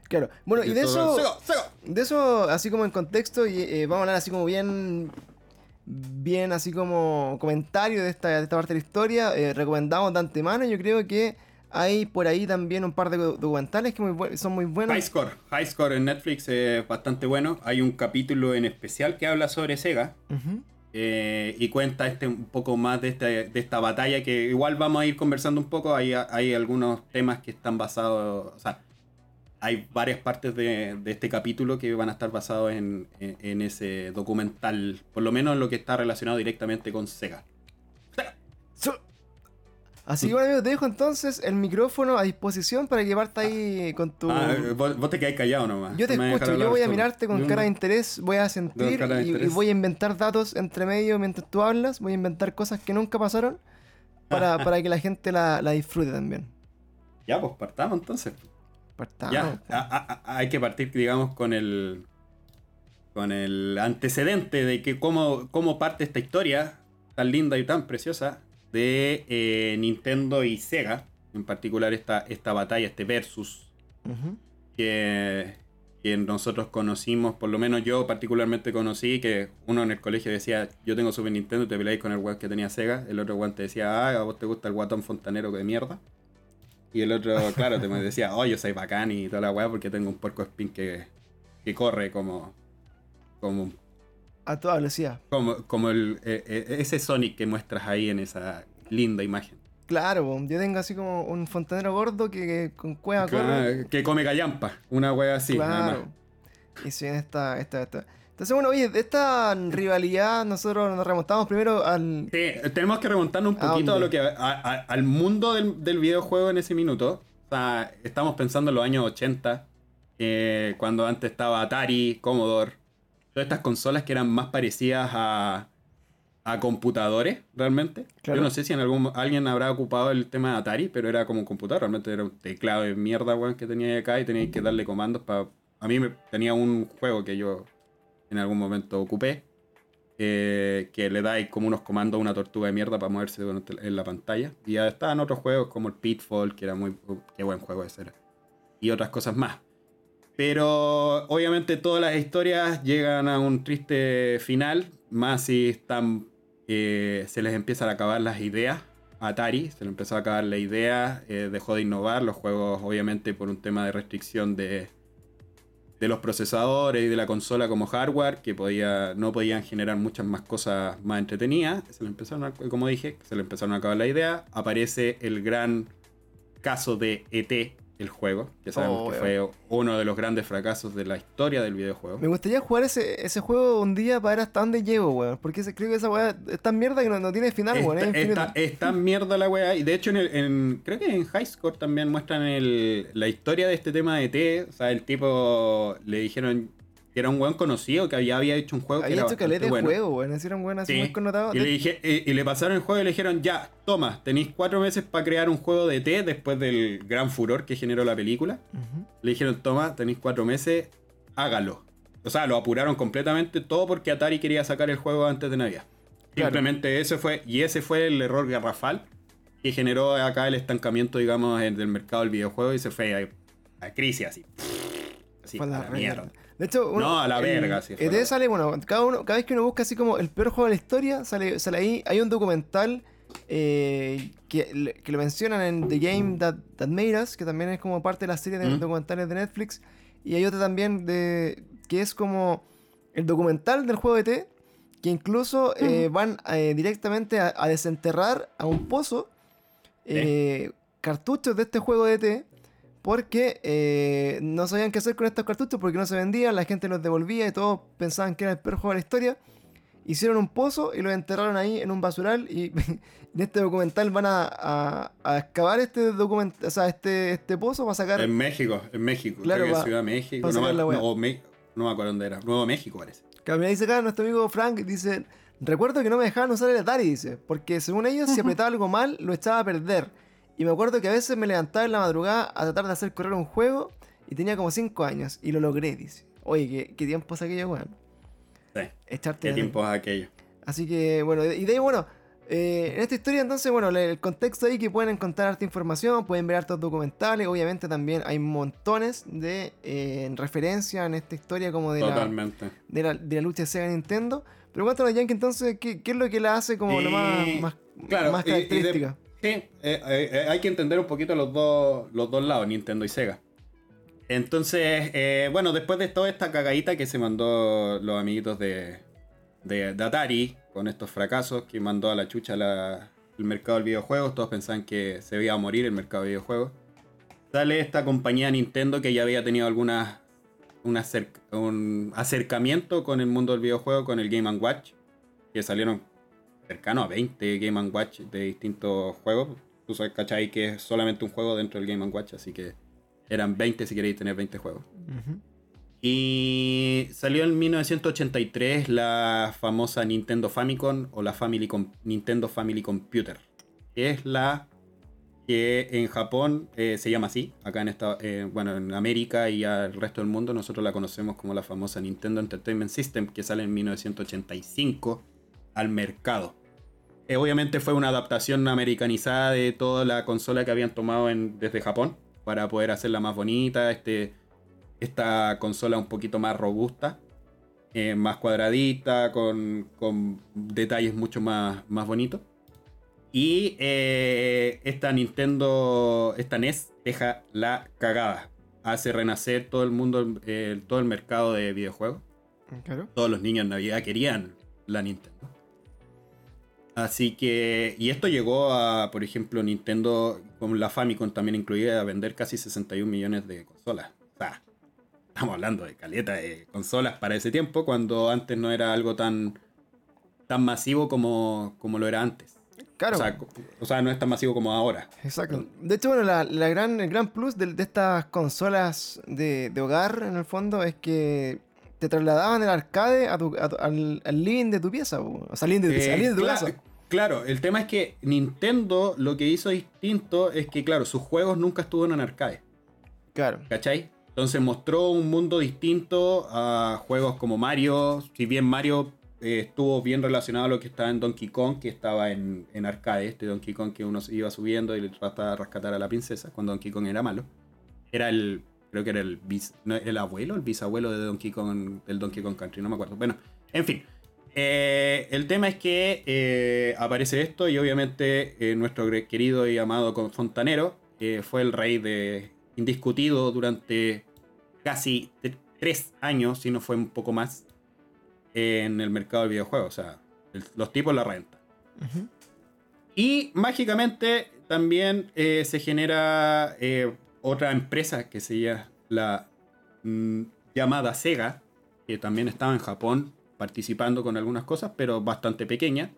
Claro, bueno, y de eso... ¡Sega! ¡Sega! De eso, así como en contexto, y, eh, vamos a hablar así como bien, bien así como comentario de esta, de esta parte de la historia. eh, recomendamos de antemano, yo creo que hay por ahí también un par de docu- documentales que muy son muy buenos. High Score. High Score en Netflix es bastante bueno. Hay un capítulo en especial que habla sobre Sega. Ujú. Eh, y cuenta este un poco más de, este- de esta batalla que igual vamos a ir conversando un poco. Hay, hay algunos temas que están basados, o sea, hay varias partes de, de este capítulo que van a estar basados en, en- en ese documental, por lo menos lo que está relacionado directamente con Sega. Así que bueno amigos, te dejo entonces el micrófono a disposición para que parta ahí con tu... Ah, vos, vos te quedáis callado nomás. Yo te Me escucho, yo voy a mirarte con cara de interés, voy a sentir y, voy a inventar datos entre medio mientras tú hablas, voy a inventar cosas que nunca pasaron para, para que la gente la, la disfrute también. Ya, pues partamos entonces. Partamos, Ya, a- a- hay que partir, digamos, con el con el antecedente de que cómo, cómo parte esta historia tan linda y tan preciosa de eh, Nintendo y Sega, en particular esta, esta batalla, este versus que, que nosotros conocimos, por lo menos yo particularmente conocí, que uno en el colegio decía, yo tengo Super Nintendo y te peleáis con el weón que tenía Sega, el otro weón te decía, ah, a vos te gusta el guatón fontanero de mierda. Y el otro, claro, te decía, oh, yo soy bacán y toda la weá porque tengo un puerco spin que, que corre como, como, A toda velocidad. como, como el, eh, eh, ese Sonic que muestras ahí en esa linda imagen. Claro, yo tengo así como un fontanero gordo que, que con cueva. Claro, que come gallampa, una weá así, nada más. Claro. Y si en esta, esta, esta. Entonces, bueno, oye, de esta rivalidad nosotros nos remontamos primero al... Sí, tenemos que remontarnos un ¿A poquito a lo que, a- a- al mundo del, del videojuego en ese minuto. O sea, estamos pensando en los años 80, eh, cuando antes estaba Atari, Commodore, todas estas consolas que eran más parecidas a, a computadores, realmente. Claro. Yo no sé si en algún alguien habrá ocupado el tema de Atari, pero era como un computador, realmente era un teclado de mierda, weón, que tenía acá y tenía que darle comandos para... A mí me, tenía un juego que yo en algún momento ocupé, eh, que le dais como unos comandos a una tortuga de mierda para moverse en la pantalla. Y ya estaban otros juegos como el Pitfall, que era muy... Qué buen juego ese era. Y otras cosas más. Pero obviamente todas las historias llegan a un triste final, más si están, eh, se les empiezan a acabar las ideas. Atari se le empezó a acabar la idea, eh, dejó de innovar los juegos, obviamente por un tema de restricción de, de los procesadores y de la consola como hardware, que podía, no podían generar muchas más cosas más entretenidas. Se le empezaron como dije, se le empezaron a acabar la idea. Aparece el gran caso de ET, el juego, que sabemos Oh, que fue uno de los grandes fracasos de la historia del videojuego. Me gustaría jugar ese, ese juego un día para ver hasta dónde llego, weón. Porque ese- creo que esa weá es tan mierda que no, no tiene final, weón. Es Está, está- está mierda la weá. Y de hecho, en el- en- creo que en High Score también muestran el- la historia de este tema de T. O sea, el tipo le dijeron era un weón conocido que había, había hecho un juego que Había era hecho caleta de bueno. juego, weón. Así era un weón así Sí. muy connotado. Y le, dije, y, y le pasaron el juego y le dijeron, ya, toma, tenéis cuatro meses para crear un juego de E T después del gran furor que generó la película. Le dijeron, toma, tenéis cuatro meses, hágalo. O sea, lo apuraron completamente todo porque Atari quería sacar el juego antes de Navidad. Claro. Simplemente ese fue, y ese fue el error garrafal que generó acá el estancamiento, digamos, del mercado del videojuego y se fue a, a crisis así. Así, a la la mierda. De hecho, uno- No, a la verga, sí, fue ET la- sale, bueno, cada, uno, cada vez que uno busca así como el peor juego de la historia, sale, sale ahí. Hay un documental eh, que, que lo mencionan en The Game That, That Made Us, que también es como parte de la serie de Mm. documentales de Netflix. Y hay otro también de que es como el documental del juego de ET, que incluso eh, van eh, directamente a, a desenterrar a un pozo eh, cartuchos de este juego de ET. Porque eh, no sabían qué hacer con estos cartuchos porque no se vendían, la gente los devolvía y todos pensaban que era el peor juego de la historia. Hicieron un pozo y lo enterraron ahí en un basural y en este documental van a, a- a excavar este document o sea, este, este pozo para sacar... En México, en México. Claro, creo que Ciudad de México. No, la no, Me- no me acuerdo dónde era. Nuevo México parece. Que me dice acá nuestro amigo Frank, dice, recuerdo que no me dejaban usar el Atari, dice, porque según ellos si apretaba algo mal lo echaba a perder. Y me acuerdo que a veces me levantaba en la madrugada a tratar de hacer correr un juego y tenía como 5 años y lo logré, dice. Oye, ¿qué, qué tiempo es aquello, weón? Sí. Echarte ¿Qué tiempo es aquello? Así que, bueno, y de ahí, bueno, eh, en esta historia entonces, bueno, el contexto ahí que pueden encontrar harta información, pueden ver hartos documentales, obviamente también hay montones de eh, referencias en esta historia como de la, de la, de la lucha de Sega Nintendo. Pero cuéntanos, Yankee, entonces, ¿qué, qué es lo que la hace como lo más, más, claro, más y- y de- característica? Sí, eh, eh, eh, hay que entender un poquito los dos, los dos lados, Nintendo y Sega. Entonces, eh, bueno, después de toda esta cagadita que se mandó los amiguitos de, de, Atari con estos fracasos que mandó a la chucha el mercado del videojuego, todos pensaban que se iba a morir el mercado de videojuegos. Sale esta compañía Nintendo que ya había tenido algunas un acercamiento con el mundo del videojuego, con el Game Watch, que salieron cercano a 20 Game Watch de distintos juegos. Tú sabes, ¿cachai? Que es solamente un juego dentro del Game Watch, así que eran 20 si queréis tener 20 juegos. Y salió en 1983 la famosa Nintendo Famicom o la Family Com- Nintendo Family Computer, que es la que en Japón eh, se llama así, acá en esta, eh, bueno, en América y al resto del mundo nosotros la conocemos como la famosa Nintendo Entertainment System, que sale en 1985 al mercado. Eh, obviamente fue una adaptación americanizada de toda la consola que habían tomado en- desde Japón para poder hacerla más bonita, este, esta consola un poquito más robusta, eh, más cuadradita, con, con detalles mucho más, más bonitos. Y eh, esta Nintendo, esta NES, deja la cagada. Hace renacer todo el mundo, eh, todo el mercado de videojuegos. Claro. Todos los niños en Navidad querían la Nintendo. Así que, y esto llegó a, por ejemplo, Nintendo, con la Famicom también incluida, a vender casi 61 millones de consolas. O sea, estamos hablando de caleta de consolas para ese tiempo, cuando antes no era algo tan, tan masivo como, como lo era antes. Claro. O sea, co- o sea, no es tan masivo como ahora. Exacto. De hecho, bueno, la, la gran, el gran plus de, de estas consolas de, de hogar, en el fondo, es que te trasladaban el arcade a tu- a tu- al, al living de tu pieza, o sea, al living de, tu- Eh, al living de tu cla- casa. Claro, el tema es que Nintendo lo que hizo distinto es que, claro, sus juegos nunca estuvieron en arcade. Claro. ¿Cachai? Entonces mostró un mundo distinto a juegos como Mario. Si bien Mario eh, estuvo bien relacionado a lo que estaba en Donkey Kong, que estaba en, en arcade, este Donkey Kong que uno se iba subiendo y le trataba de rescatar a la princesa cuando Donkey Kong era malo. Era el, creo que era el, bis- no, el abuelo, el bisabuelo de Donkey Kong, del Donkey Kong Country, no me acuerdo. Bueno, en fin. Eh, el tema es que eh, aparece esto y obviamente eh, nuestro querido y amado Fontanero fue el rey de indiscutido durante casi tres años, si no fue un poco más, en el mercado del videojuego. O sea, el- los tipos la rentan. Ujú. Y mágicamente también se genera otra empresa que se llama la mm, llamada Sega, que también estaba en Japón participando con algunas cosas, pero bastante pequeña.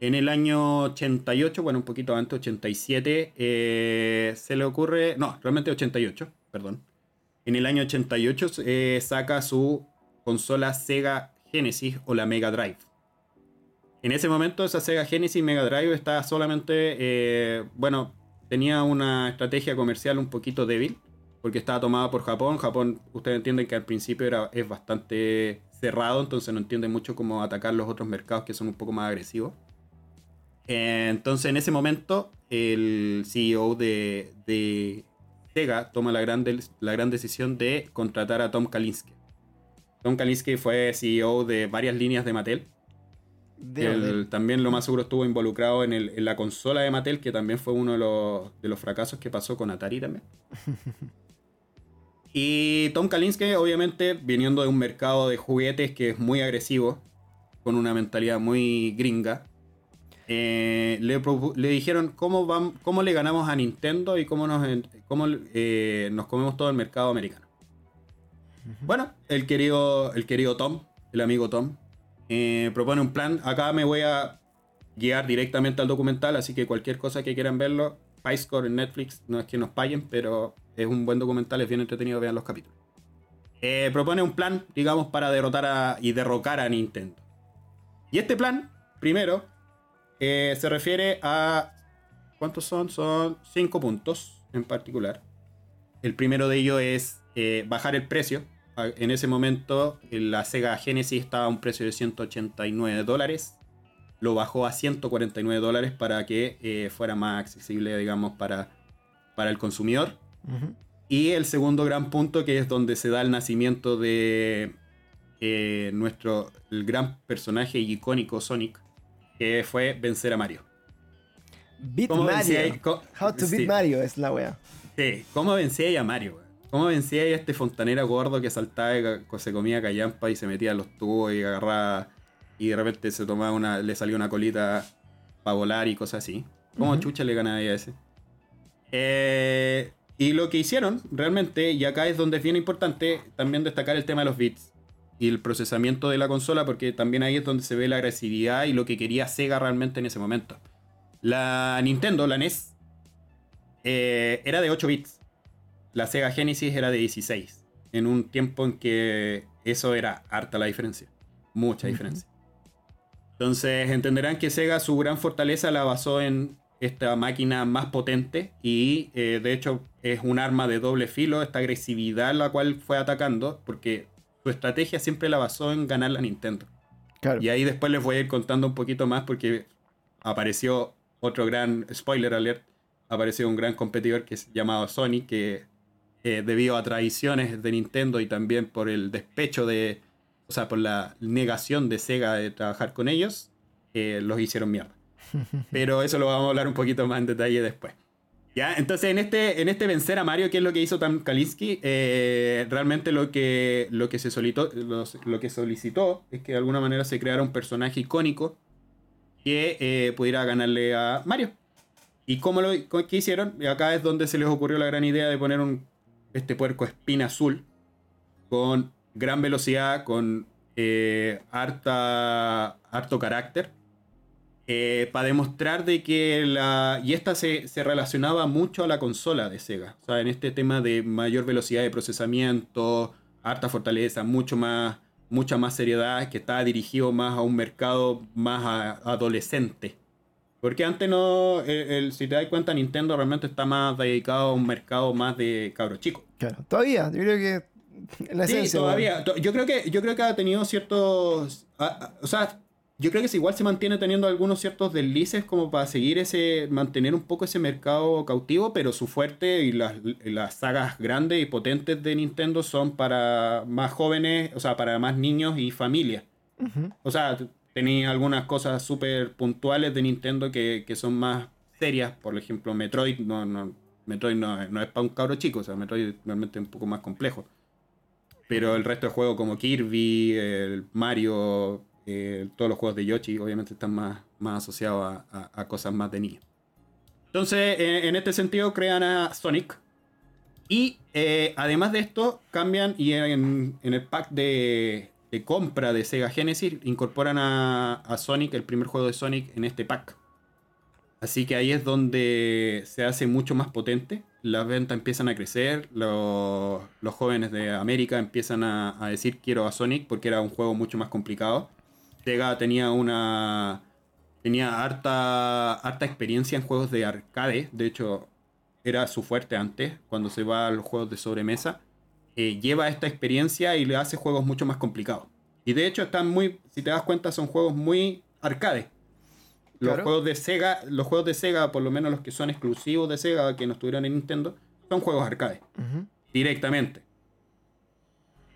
En el año 88, bueno, un poquito antes, 87, eh, se le ocurre, no, realmente 88, perdón. En el año 88 eh, saca su consola Sega Genesis o la Mega Drive. En ese momento esa Sega Genesis Mega Drive estaba solamente, eh, bueno, tenía una estrategia comercial un poquito débil, porque estaba tomada por Japón. Japón, ustedes entienden que al principio era, es bastante cerrado, entonces no entienden mucho cómo atacar los otros mercados que son un poco más agresivos. Eh, entonces en ese momento el CEO de, de Sega toma la gran, la gran decisión de contratar a Tom Kalinske. Tom Kalinske fue CEO de varias líneas de Mattel. Él también lo más seguro estuvo involucrado en, el- en la consola de Mattel, que también fue uno de los, de los fracasos que pasó con Atari también. y Tom Kalinske, obviamente, viniendo de un mercado de juguetes que es muy agresivo, con una mentalidad muy gringa, eh, le, le dijeron cómo, vam- cómo le ganamos a Nintendo y cómo nos, cómo, eh, nos comemos todo el mercado americano. Bueno, el querido, el querido Tom, el amigo Tom, eh, propone un plan. Acá me voy a guiar directamente al documental, así que cualquier cosa que quieran verlo, High Score en Netflix, no es que nos paguen, pero es un buen documental, es bien entretenido, vean los capítulos. Eh, propone un plan, digamos, para derrotar a, y derrocar a Nintendo. Y este plan, primero, eh, se refiere a... ¿Cuántos son? Son cinco puntos en particular. El primero de ellos es eh, bajar el precio. En ese momento la Sega Genesis estaba a un precio de 189 dólares. Lo bajó a 149 dólares para que fuera más accesible, digamos, para, para el consumidor. Y el segundo gran punto, que es donde se da el nacimiento de eh, nuestro el gran personaje icónico Sonic, que fue vencer a Mario. Beat ¿Cómo Mario. How to beat. Mario es la wea. Sí, ¿cómo vencía a Mario? ¿Cómo vencía a este fontanero gordo que saltaba y se comía callampa y se metía en los tubos y agarraba y de repente se tomaba una, le salía una colita para volar y cosas así? ¿Cómo chucha le ganaba a ese? Eh, y lo que hicieron realmente, y acá es donde es bien importante también destacar el tema de los bits y el procesamiento de la consola, porque también ahí es donde se ve la agresividad y lo que quería Sega realmente en ese momento. La Nintendo, la NES, eh, era de 8 bits. La Sega Genesis era de 16. En un tiempo en que eso era harta la diferencia. Mucha diferencia. Entonces entenderán que Sega su gran fortaleza la basó en esta máquina más potente y eh, de hecho es un arma de doble filo, esta agresividad la cual fue atacando, porque su estrategia siempre la basó en ganar la Nintendo. Claro. Y ahí después les voy a ir contando un poquito más porque apareció otro gran, spoiler alert, apareció un gran competidor que es llamado Sony, que eh, debido a traiciones de Nintendo y también por el despecho de, o sea, por la negación de Sega de trabajar con ellos, eh, los hicieron mierda. Pero eso lo vamos a hablar un poquito más en detalle después. Ya, entonces en este, en este vencer a Mario, ¿qué es lo que hizo Tam Kalinsky? Eh, realmente lo que, lo, que se solicitó, lo, lo que solicitó es que de alguna manera se creara un personaje icónico que eh, pudiera ganarle a Mario. ¿Y cómo lo qué hicieron? Acá es donde se les ocurrió la gran idea de poner un, este puerco espina azul con gran velocidad, con eh, harta, harto carácter. Eh, para demostrar de que la... Y esta se, se relacionaba mucho a la consola de Sega. O sea, en este tema de mayor velocidad de procesamiento, harta fortaleza, mucho más, mucha más seriedad, que estaba dirigido más a un mercado más a- adolescente. Porque antes no, el, el- si te das cuenta, Nintendo realmente está más dedicado a un mercado más de cabro chico. Claro. Todavía, yo creo que. La Sí, esencia, todavía. To- Yo creo que yo creo que ha tenido ciertos, a- a- o sea, yo creo que si igual se mantiene teniendo algunos ciertos deslices como para seguir ese, mantener un poco ese mercado cautivo, pero su fuerte y las, las sagas grandes y potentes de Nintendo son para más jóvenes, o sea, para más niños y familias. O sea, t- tenía algunas cosas súper puntuales de Nintendo que, que son más serias. Por ejemplo, Metroid no, no, Metroid no, no es para un cabro chico. O sea, Metroid realmente es un poco más complejo. Pero el resto de juegos como Kirby, el Mario, eh, todos los juegos de Yoshi, obviamente están más, más asociados a, cosas más de niños. Entonces, en, en este sentido, crean a Sonic. Y eh, además de esto, cambian y en, el pack de, compra de Sega Genesis incorporan a, Sonic, el primer juego de Sonic, en este pack. Así que ahí es donde se hace mucho más potente. Las ventas empiezan a crecer. Los, los jóvenes de América empiezan a decir quiero a Sonic porque era un juego mucho más complicado. Sega tenía una. Tenía harta, harta experiencia en juegos de arcade. De hecho, era su fuerte antes, cuando se va a los juegos de sobremesa. eh, lleva esta experiencia y le hace juegos mucho más complicados. Y de hecho están muy, si te das cuenta, son juegos muy arcade. Los Claro. juegos de Sega, los juegos de Sega, por lo menos los que son exclusivos de Sega, que no estuvieron en Nintendo, son juegos arcade, directamente.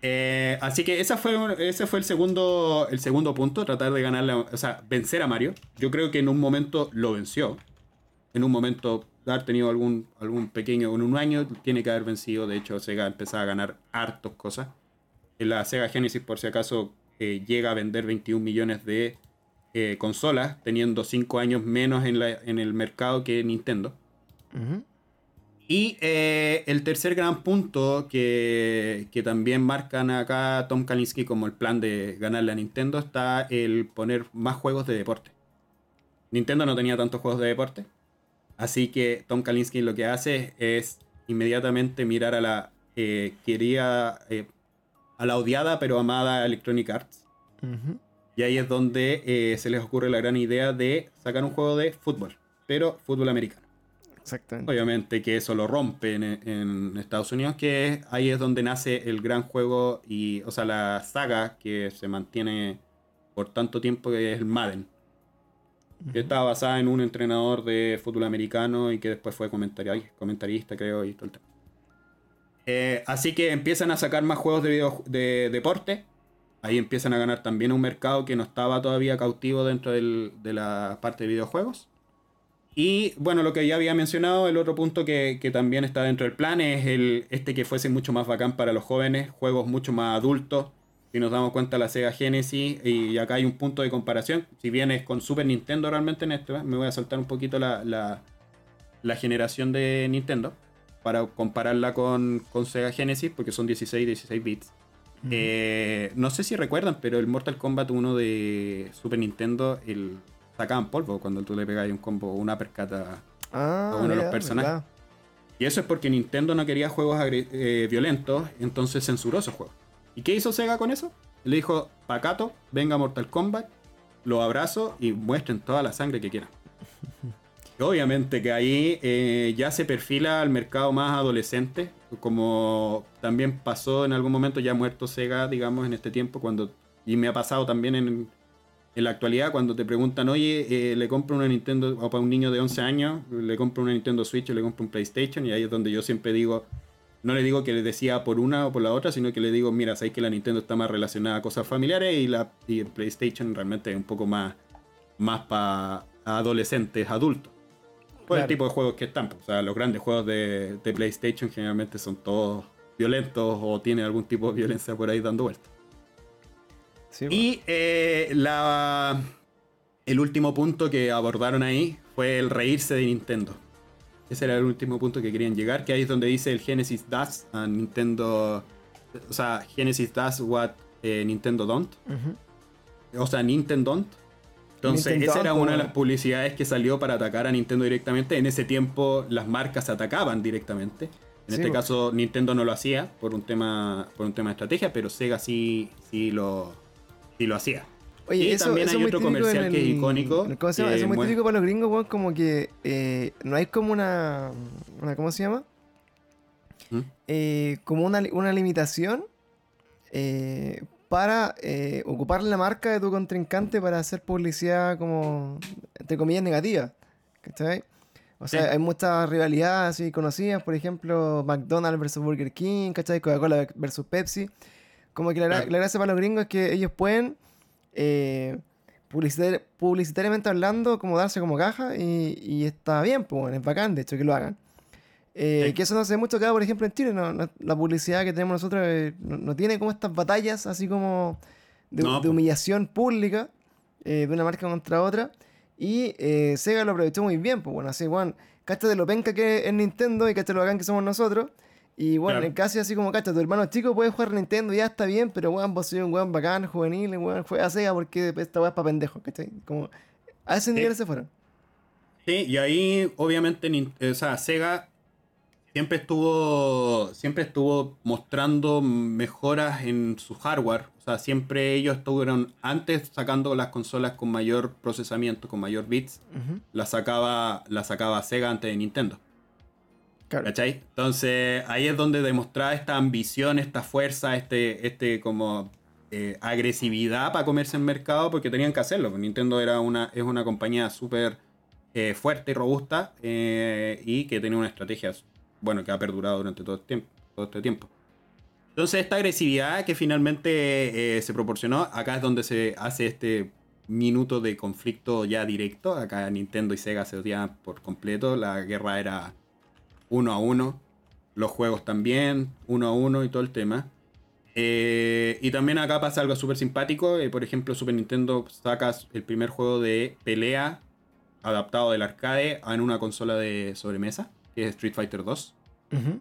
Eh, así que esa fue, ese fue el segundo, el segundo punto, tratar de ganarle, a- o sea, vencer a Mario. Yo creo que en un momento lo venció. En un momento haber tenido algún, algún pequeño, en un año tiene que haber vencido. De hecho, Sega empezaba a ganar hartos cosas. En la Sega Genesis, por si acaso, eh, llega a vender 21 millones de eh, consolas, teniendo 5 años menos en, la- en el mercado que Nintendo. Ujú. Y eh, el tercer gran punto que, que también marcan acá Tom Kalinske como el plan de ganarle a Nintendo está el poner más juegos de deporte. Nintendo no tenía tantos juegos de deporte, así que Tom Kalinske lo que hace es inmediatamente mirar a la eh, quería eh, a la odiada pero amada Electronic Arts. Y ahí es donde eh, se les ocurre la gran idea de sacar un juego de fútbol, pero fútbol americano. Exactamente. Obviamente que eso lo rompe en, en Estados Unidos, que es- ahí es donde nace el gran juego y, o sea, la saga que se mantiene por tanto tiempo que es el Madden. Que estaba basada en un entrenador de fútbol americano y que después fue comentari- comentarista, creo, y todo el tema. Eh, así que empiezan a sacar más juegos de, video- de deporte. Ahí empiezan a ganar también un mercado que no estaba todavía cautivo dentro del- de la parte de videojuegos. Y bueno, lo que ya había mencionado, el otro punto que, que también está dentro del plan es el, este que fuese mucho más bacán para los jóvenes, juegos mucho más adultos. Si nos damos cuenta, la Sega Genesis, y acá hay un punto de comparación. Si bien es con Super Nintendo realmente en esto, ¿eh? me voy a saltar un poquito la, la, la generación de Nintendo para compararla con, con Sega Genesis, porque son 16 16 bits. Eh, no sé si recuerdan, pero el Mortal Kombat 1 de Super Nintendo, el sacaban polvo cuando tú le pegabas un combo, una percata. Ah, a uno de los personajes. verdad. Y eso es porque Nintendo no quería juegos eh, violentos, entonces censuró esos juegos. ¿Y qué hizo Sega con eso? Le dijo, Pacato, venga Mortal Kombat, lo abrazo y muestren toda la sangre que quieran. Y Obviamente que ahí eh, ya se perfila al mercado más adolescente, como también pasó en algún momento ya muerto Sega, digamos, en este tiempo, cuando y me ha pasado también en, en la actualidad, cuando te preguntan, oye, eh, le compro una Nintendo, o para un niño de 11 años, le compro una Nintendo Switch o le compro un PlayStation, y ahí es donde yo siempre digo, no le digo que le decía por una o por la otra, sino que le digo, mira, sabéis que la Nintendo está más relacionada a cosas familiares y, la, y el PlayStation realmente es un poco más, más para adolescentes, adultos. Por el tipo de juegos que están. pues, O sea, los grandes juegos de, de PlayStation generalmente son todos violentos o tienen algún tipo de violencia por ahí dando vueltas. Sí, Y eh, la, el último punto que abordaron ahí fue el reírse de Nintendo. Ese era el último punto que querían llegar, que ahí es donde dice el Genesis Does a Nintendo o sea, Genesis does what eh, Nintendo don't. O sea, Nintendo don't. Entonces, Nintendo esa era una de las publicidades que salió para atacar a Nintendo directamente. En ese tiempo, las marcas atacaban directamente. En Sí, este po. caso, Nintendo no lo hacía por un tema, por un tema de estrategia, pero Sega sí, sí lo, sí lo hacía. Oye, Y eso, también eso hay otro comercial que es icónico, ¿Cómo se llama? que Eso es muy típico para los gringos, weón, como que eh, no hay como una, una ¿cómo se llama? ¿Mm? Eh, como una, una limitación eh, para eh, ocupar la marca de tu contrincante para hacer publicidad como, entre comillas, negativa. ¿Cachai? O sea, Sí. hay muchas rivalidades así conocidas, por ejemplo, McDonald's versus Burger King, ¿cachai? Coca-Cola versus Pepsi. Como que la, la gracia para los gringos es que ellos pueden, eh, publicitar- publicitariamente hablando, como darse como caja y, y está bien, pues bueno, es bacán, de hecho, que lo hagan. Eh, Sí. Que eso no se ve mucho acá, por ejemplo, en Chile. no- no- la publicidad que tenemos nosotros eh, no, no tiene como estas batallas así como de, de humillación pública eh, de una marca contra otra. Y eh, Sega lo aprovechó muy bien, pues bueno, así, bueno, cáchate lo penca que es Nintendo y cáchate lo bacán que somos nosotros. Y bueno, Claro. en casi así como, cacha, tu hermano chico puede jugar Nintendo, ya está bien, pero weón, vos sois un weón bacán, juvenil, weón, juega a Sega porque esta weá es para pendejos, ¿cachai? Como, a ese nivel se fueron. Sí, y ahí obviamente Nin- o sea, Sega siempre estuvo siempre estuvo mostrando mejoras en su hardware, o sea, siempre ellos estuvieron antes sacando las consolas con mayor procesamiento, con mayor bits, Ujú, las sacaba la sacaba Sega antes de Nintendo. ¿Cachai? Entonces ahí es donde demostraba esta ambición, esta fuerza, este, este como eh, agresividad para comerse en mercado porque tenían que hacerlo. pues Nintendo era una, es una compañía súper eh, fuerte y robusta eh, y que tenía una estrategia, bueno, que ha perdurado durante todo, todo este tiempo. Entonces esta agresividad que finalmente se proporcionó, acá es donde se hace este minuto de conflicto ya directo. Acá Nintendo y Sega se odiaban por completo, la guerra era uno a uno. Los juegos también, uno a uno y todo el tema. Eh, y también acá pasa algo súper simpático. eh, por ejemplo, Super Nintendo saca el primer juego de pelea adaptado del arcade en una consola de sobremesa, que es Street Fighter 2. Ujú.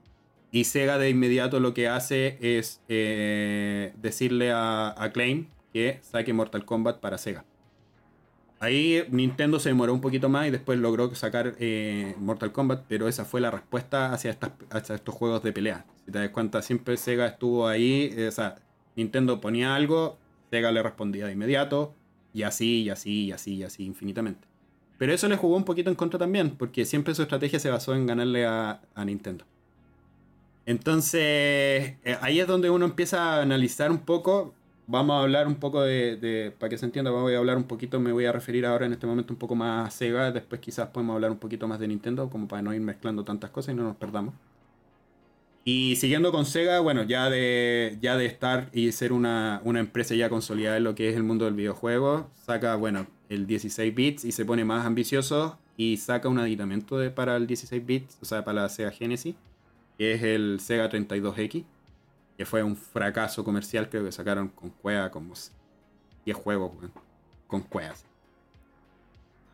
Y Sega de inmediato lo que hace es eh, decirle a, a Claim que saque Mortal Kombat para Sega. Ahí Nintendo se demoró un poquito más y después logró sacar eh, Mortal Kombat, pero esa fue la respuesta hacia, estas, hacia estos juegos de pelea. Si te das cuenta, siempre Sega estuvo ahí, eh, o sea, Nintendo ponía algo, Sega le respondía de inmediato, y así, y así, y así, y así, infinitamente. Pero eso le jugó un poquito en contra también, porque siempre su estrategia se basó en ganarle a, a Nintendo. Entonces, eh, ahí es donde uno empieza a analizar un poco. Vamos a hablar un poco de, de- para que se entienda, voy a hablar un poquito, me voy a referir ahora en este momento un poco más a Sega, después quizás podemos hablar un poquito más de Nintendo, como para no ir mezclando tantas cosas y no nos perdamos. Y siguiendo con Sega, bueno, ya de, ya de estar y ser una, una empresa ya consolidada en lo que es el mundo del videojuego, saca, bueno, el 16 bits y se pone más ambicioso y saca un aditamento de, para el 16 bits, o sea, para la Sega Genesis, que es el Sega 32X, que fue un fracaso comercial, creo que sacaron con cueva como 10 juegos, con cuevas.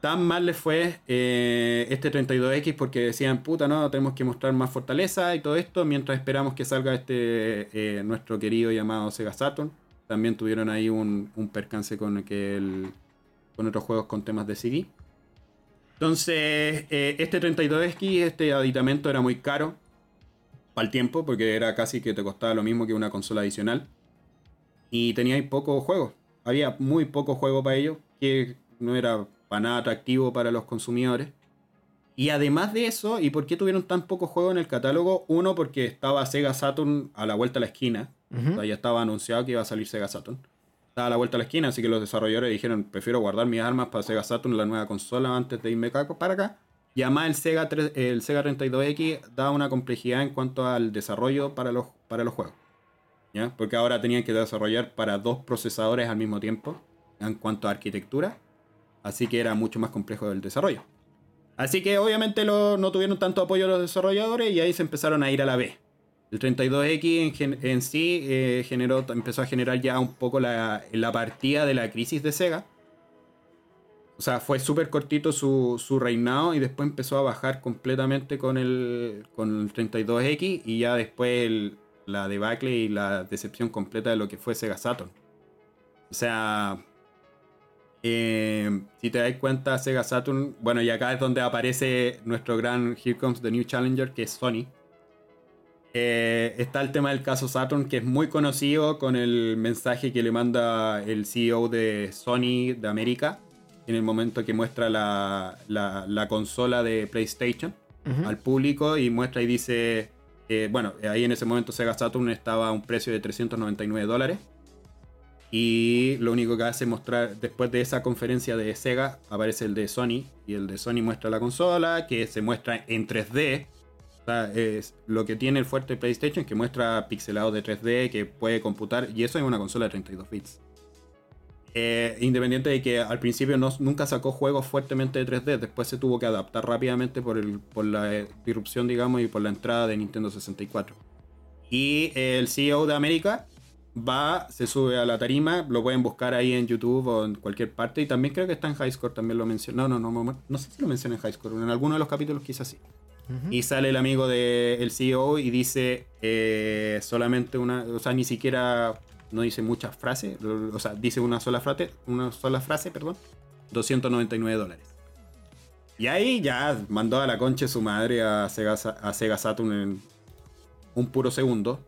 Tan mal le fue eh, este 32X porque decían, puta, no, tenemos que mostrar más fortaleza y todo esto, mientras esperamos que salga este eh, nuestro querido llamado Sega Saturn. También tuvieron ahí un, percance con que con otros juegos con temas de CD. Entonces, eh, este 32X, este aditamento era muy caro para el tiempo, porque era casi que te costaba lo mismo que una consola adicional. Y tenía ahí pocos juegos. Había muy poco juego para ello, que no era para nada atractivo para los consumidores. Y además de eso, ¿y por qué tuvieron tan pocos juegos en el catálogo? Uno, porque estaba Sega Saturn a la vuelta a la esquina. Ujú. O sea, ya estaba anunciado que iba a salir Sega Saturn. Estaba a la vuelta a la esquina, así que los desarrolladores dijeron, prefiero guardar mis armas para Sega Saturn, la nueva consola, antes de irme para acá. Y además el Sega, 3 el Sega 32X da una complejidad en cuanto al desarrollo para los, para los juegos. ¿ya? Porque ahora tenían que desarrollar para dos procesadores al mismo tiempo en cuanto a arquitectura. Así que era mucho más complejo el desarrollo. Así que obviamente lo- no tuvieron tanto apoyo los desarrolladores y ahí se empezaron a ir a la B. El 32X en, sí eh, generó, empezó a generar ya un poco la, la partida de la crisis de Sega. O sea, fue súper cortito su, su reinado y después empezó a bajar completamente con el, con el 32X y ya después la debacle y la decepción completa de lo que fue Sega Saturn. O sea, eh, si te das cuenta, Sega Saturn, bueno, y acá es donde aparece nuestro gran Here Comes the New Challenger, que es Sony. Eh, está el tema del caso Saturn, que es muy conocido con el mensaje que le manda el CEO de Sony de América en el momento que muestra la, la, consola de PlayStation al público y muestra y dice, eh, bueno, ahí en ese momento Sega Saturn estaba a un precio de 399 dólares. Y lo único que hace mostrar, después de esa conferencia de Sega, aparece el de Sony. Y el de Sony muestra la consola, que se muestra en 3D. O sea, es lo que tiene el fuerte PlayStation, que muestra pixelado de 3D, que puede computar. Y eso es una consola de 32 bits. Eh, independiente de que al principio no, nunca sacó juegos fuertemente de 3D, después se tuvo que adaptar rápidamente por, el, por la eh, disrupción, digamos, y por la entrada de Nintendo 64. Y el CEO de América va, se sube a la tarima, lo pueden buscar ahí en YouTube o en cualquier parte, y también creo que está en High Score, también lo menciona. No, no, no, no, sé si lo menciona en High Score, en alguno de los capítulos quizás sí. Y sale el amigo del CEO y dice eh, solamente una, o sea, ni siquiera no dice muchas frases, o sea, dice una sola frase, una sola frase, perdón, 299 dólares. Y ahí ya mandó a la concha su madre a Sega, a Sega Saturn en un puro segundo.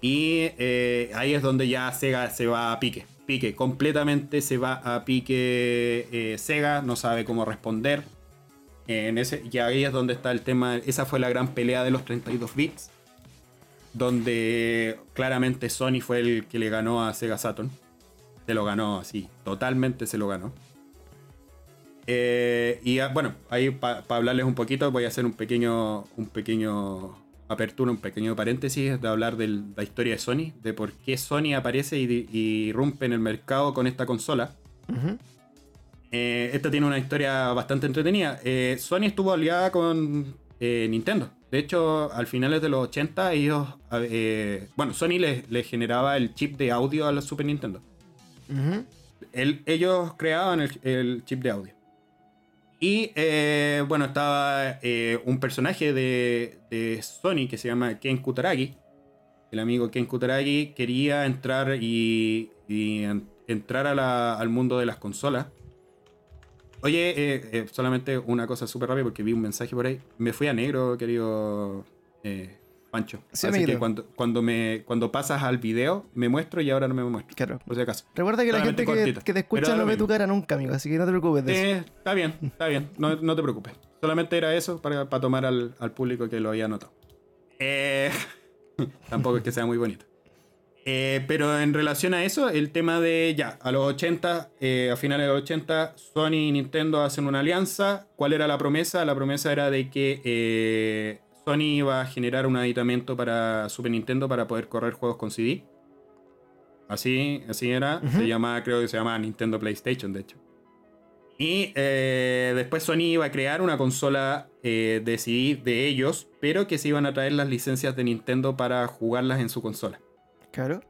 Y eh, ahí es donde ya Sega se va a pique. Pique, completamente se va a pique eh, Sega, no sabe cómo responder. En ese, y ahí es donde está el tema. Esa fue la gran pelea de los 32 bits donde claramente Sony fue el que le ganó a Sega Saturn. Se lo ganó así, totalmente se lo ganó. Eh, y ah, bueno, ahí para hablarles un poquito voy a hacer un pequeño, un pequeño apertura, un pequeño paréntesis de hablar de la historia de Sony, de por qué Sony aparece y, rompe en el mercado con esta consola. Eh, esta tiene una historia bastante entretenida. Eh, Sony estuvo aliada con Nintendo. De hecho, al finales de los 80, ellos. Eh, bueno, Sony les, generaba el chip de audio a la Super Nintendo. ellos creaban el, chip de audio. Y eh, bueno, estaba eh, un personaje de, Sony que se llama Ken Kutaragi. El amigo Ken Kutaragi quería entrar y, entrar al mundo de las consolas. Oye, eh, eh, solamente una cosa súper rápida porque vi un mensaje por ahí. Me fui a negro, querido eh, Pancho. Así que cuando, cuando, me, cuando pasas al video, me muestro y ahora no me muestro. Claro. Por si acaso. Recuerda que la gente que, te escucha no ve tu cara nunca, amigo. Así que no te preocupes de eso. Está bien, está bien. No, no te preocupes. Solamente era eso para, para tomar al, al, público que lo había notado. tampoco es que sea muy bonito. Eh, pero en relación a eso, el tema de ya, a los 80, eh, a finales de los 80, Sony y Nintendo hacen una alianza. ¿Cuál era la promesa? La promesa era de que eh, Sony iba a generar un aditamento para Super Nintendo para poder correr juegos con CD. Así, así era. Se llamaba, creo que se llamaba Nintendo PlayStation, de hecho. Y después Sony iba a crear una consola de CD de ellos, pero que se iban a traer las licencias de Nintendo para jugarlas en su consola. Claro.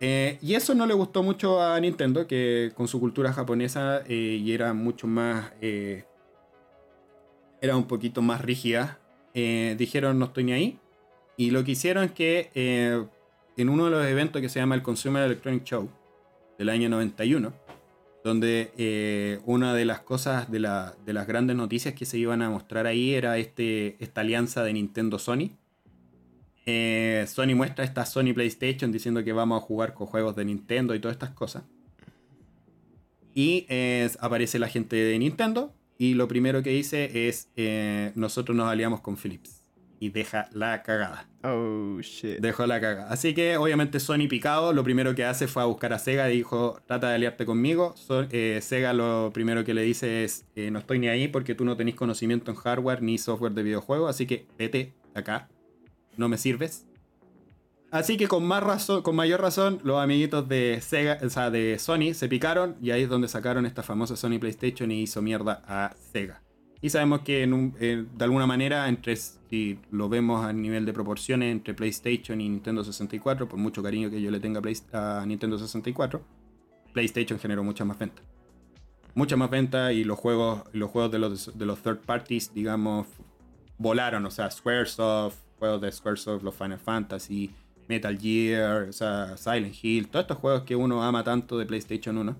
Eh, y eso no le gustó mucho a Nintendo, que con su cultura japonesa eh, y era mucho más. Eh, era un poquito más rígida. dijeron no estoy ni ahí. Y lo que hicieron es que en uno de los eventos que se llama el Consumer Electronic Show del año 91, donde una de las cosas, de, de, las grandes noticias que se iban a mostrar ahí era este, esta alianza de Nintendo-Sony eh, Sony muestra esta Sony PlayStation diciendo que vamos a jugar con juegos de Nintendo y todas estas cosas. Y eh, aparece la gente de Nintendo y lo primero que dice es eh, nosotros nos aliamos con Philips. Y deja la cagada. Oh, shit. Dejó la cagada. Así que obviamente Sony picado, lo primero que hace fue a buscar a Sega y dijo, trata de aliarte conmigo. Sega lo primero que le dice es, no estoy ni ahí porque tú no tenés conocimiento en hardware ni software de videojuegos, así que vete acá no me sirves. Así que con más razón, con mayor razón, los amiguitos de Sega, o sea, de Sony se picaron y ahí es donde sacaron esta famosa Sony PlayStation y hizo mierda a Sega. Y sabemos que de alguna manera, entre si lo vemos a nivel de proporciones entre PlayStation y Nintendo 64, por mucho cariño que yo le tenga a Nintendo 64, PlayStation generó mucha más venta. Mucha más venta y los juegos, los juegos de los, de los third parties, digamos, volaron. O sea, Squaresoft, juegos de Squaresoft, los Final Fantasy, Metal Gear, o sea, Silent Hill, todos estos juegos que uno ama tanto de PlayStation 1,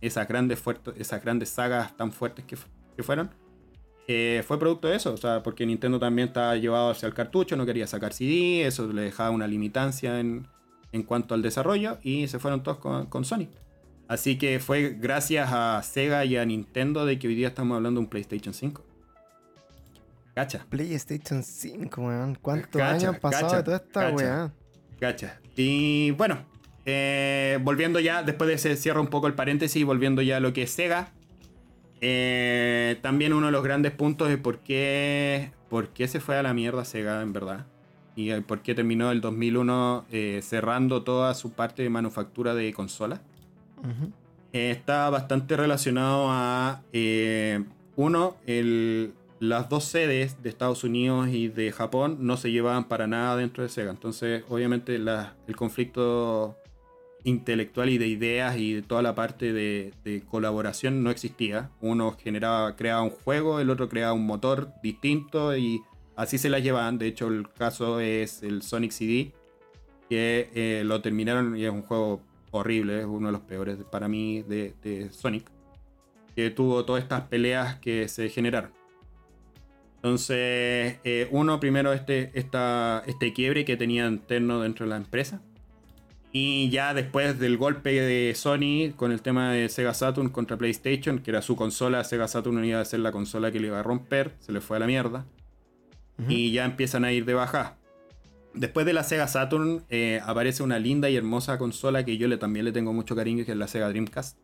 esas grandes, esas grandes sagas tan fuertes que, que fueron, eh, fue producto de eso, o sea, porque Nintendo también estaba llevado hacia el cartucho, no quería sacar CD, eso le dejaba una limitancia en, en cuanto al desarrollo y se fueron todos con, con, Sony. Así que fue gracias a Sega y a Nintendo de que hoy día estamos hablando de un PlayStation 5. Cacha. PlayStation 5, weón. ¿Cuántos años han pasado de toda esta weá? Cacha. Y bueno, eh, volviendo ya, después de ese cierro un poco el paréntesis, volviendo ya a lo que es Sega. Eh, también uno de los grandes puntos de por qué, por qué se fue a la mierda Sega, en verdad. Y por qué terminó el 2001 eh, cerrando toda su parte de manufactura de consolas. Eh, está bastante relacionado a, uno, las dos sedes de Estados Unidos y de Japón no se llevaban para nada dentro de Sega. Entonces, obviamente, el conflicto intelectual y de ideas y de toda la parte de, colaboración no existía. Uno generaba, creaba un juego, el otro creaba un motor distinto y así se las llevaban. De hecho, el caso es el Sonic CD, que eh, lo terminaron y es un juego horrible, es uno de los peores para mí de, Sonic, que tuvo todas estas peleas que se generaron. Entonces, eh, uno primero este, esta, este quiebre que tenía interno dentro de la empresa y ya después del golpe de Sony con el tema de Sega Saturn contra PlayStation, que era su consola, Sega Saturn iba a ser la consola que le iba a romper, se le fue a la mierda. Y ya empiezan a ir de baja. Después de la Sega Saturn eh, aparece una linda y hermosa consola que yo le, también le tengo mucho cariño, que es la Sega Dreamcast.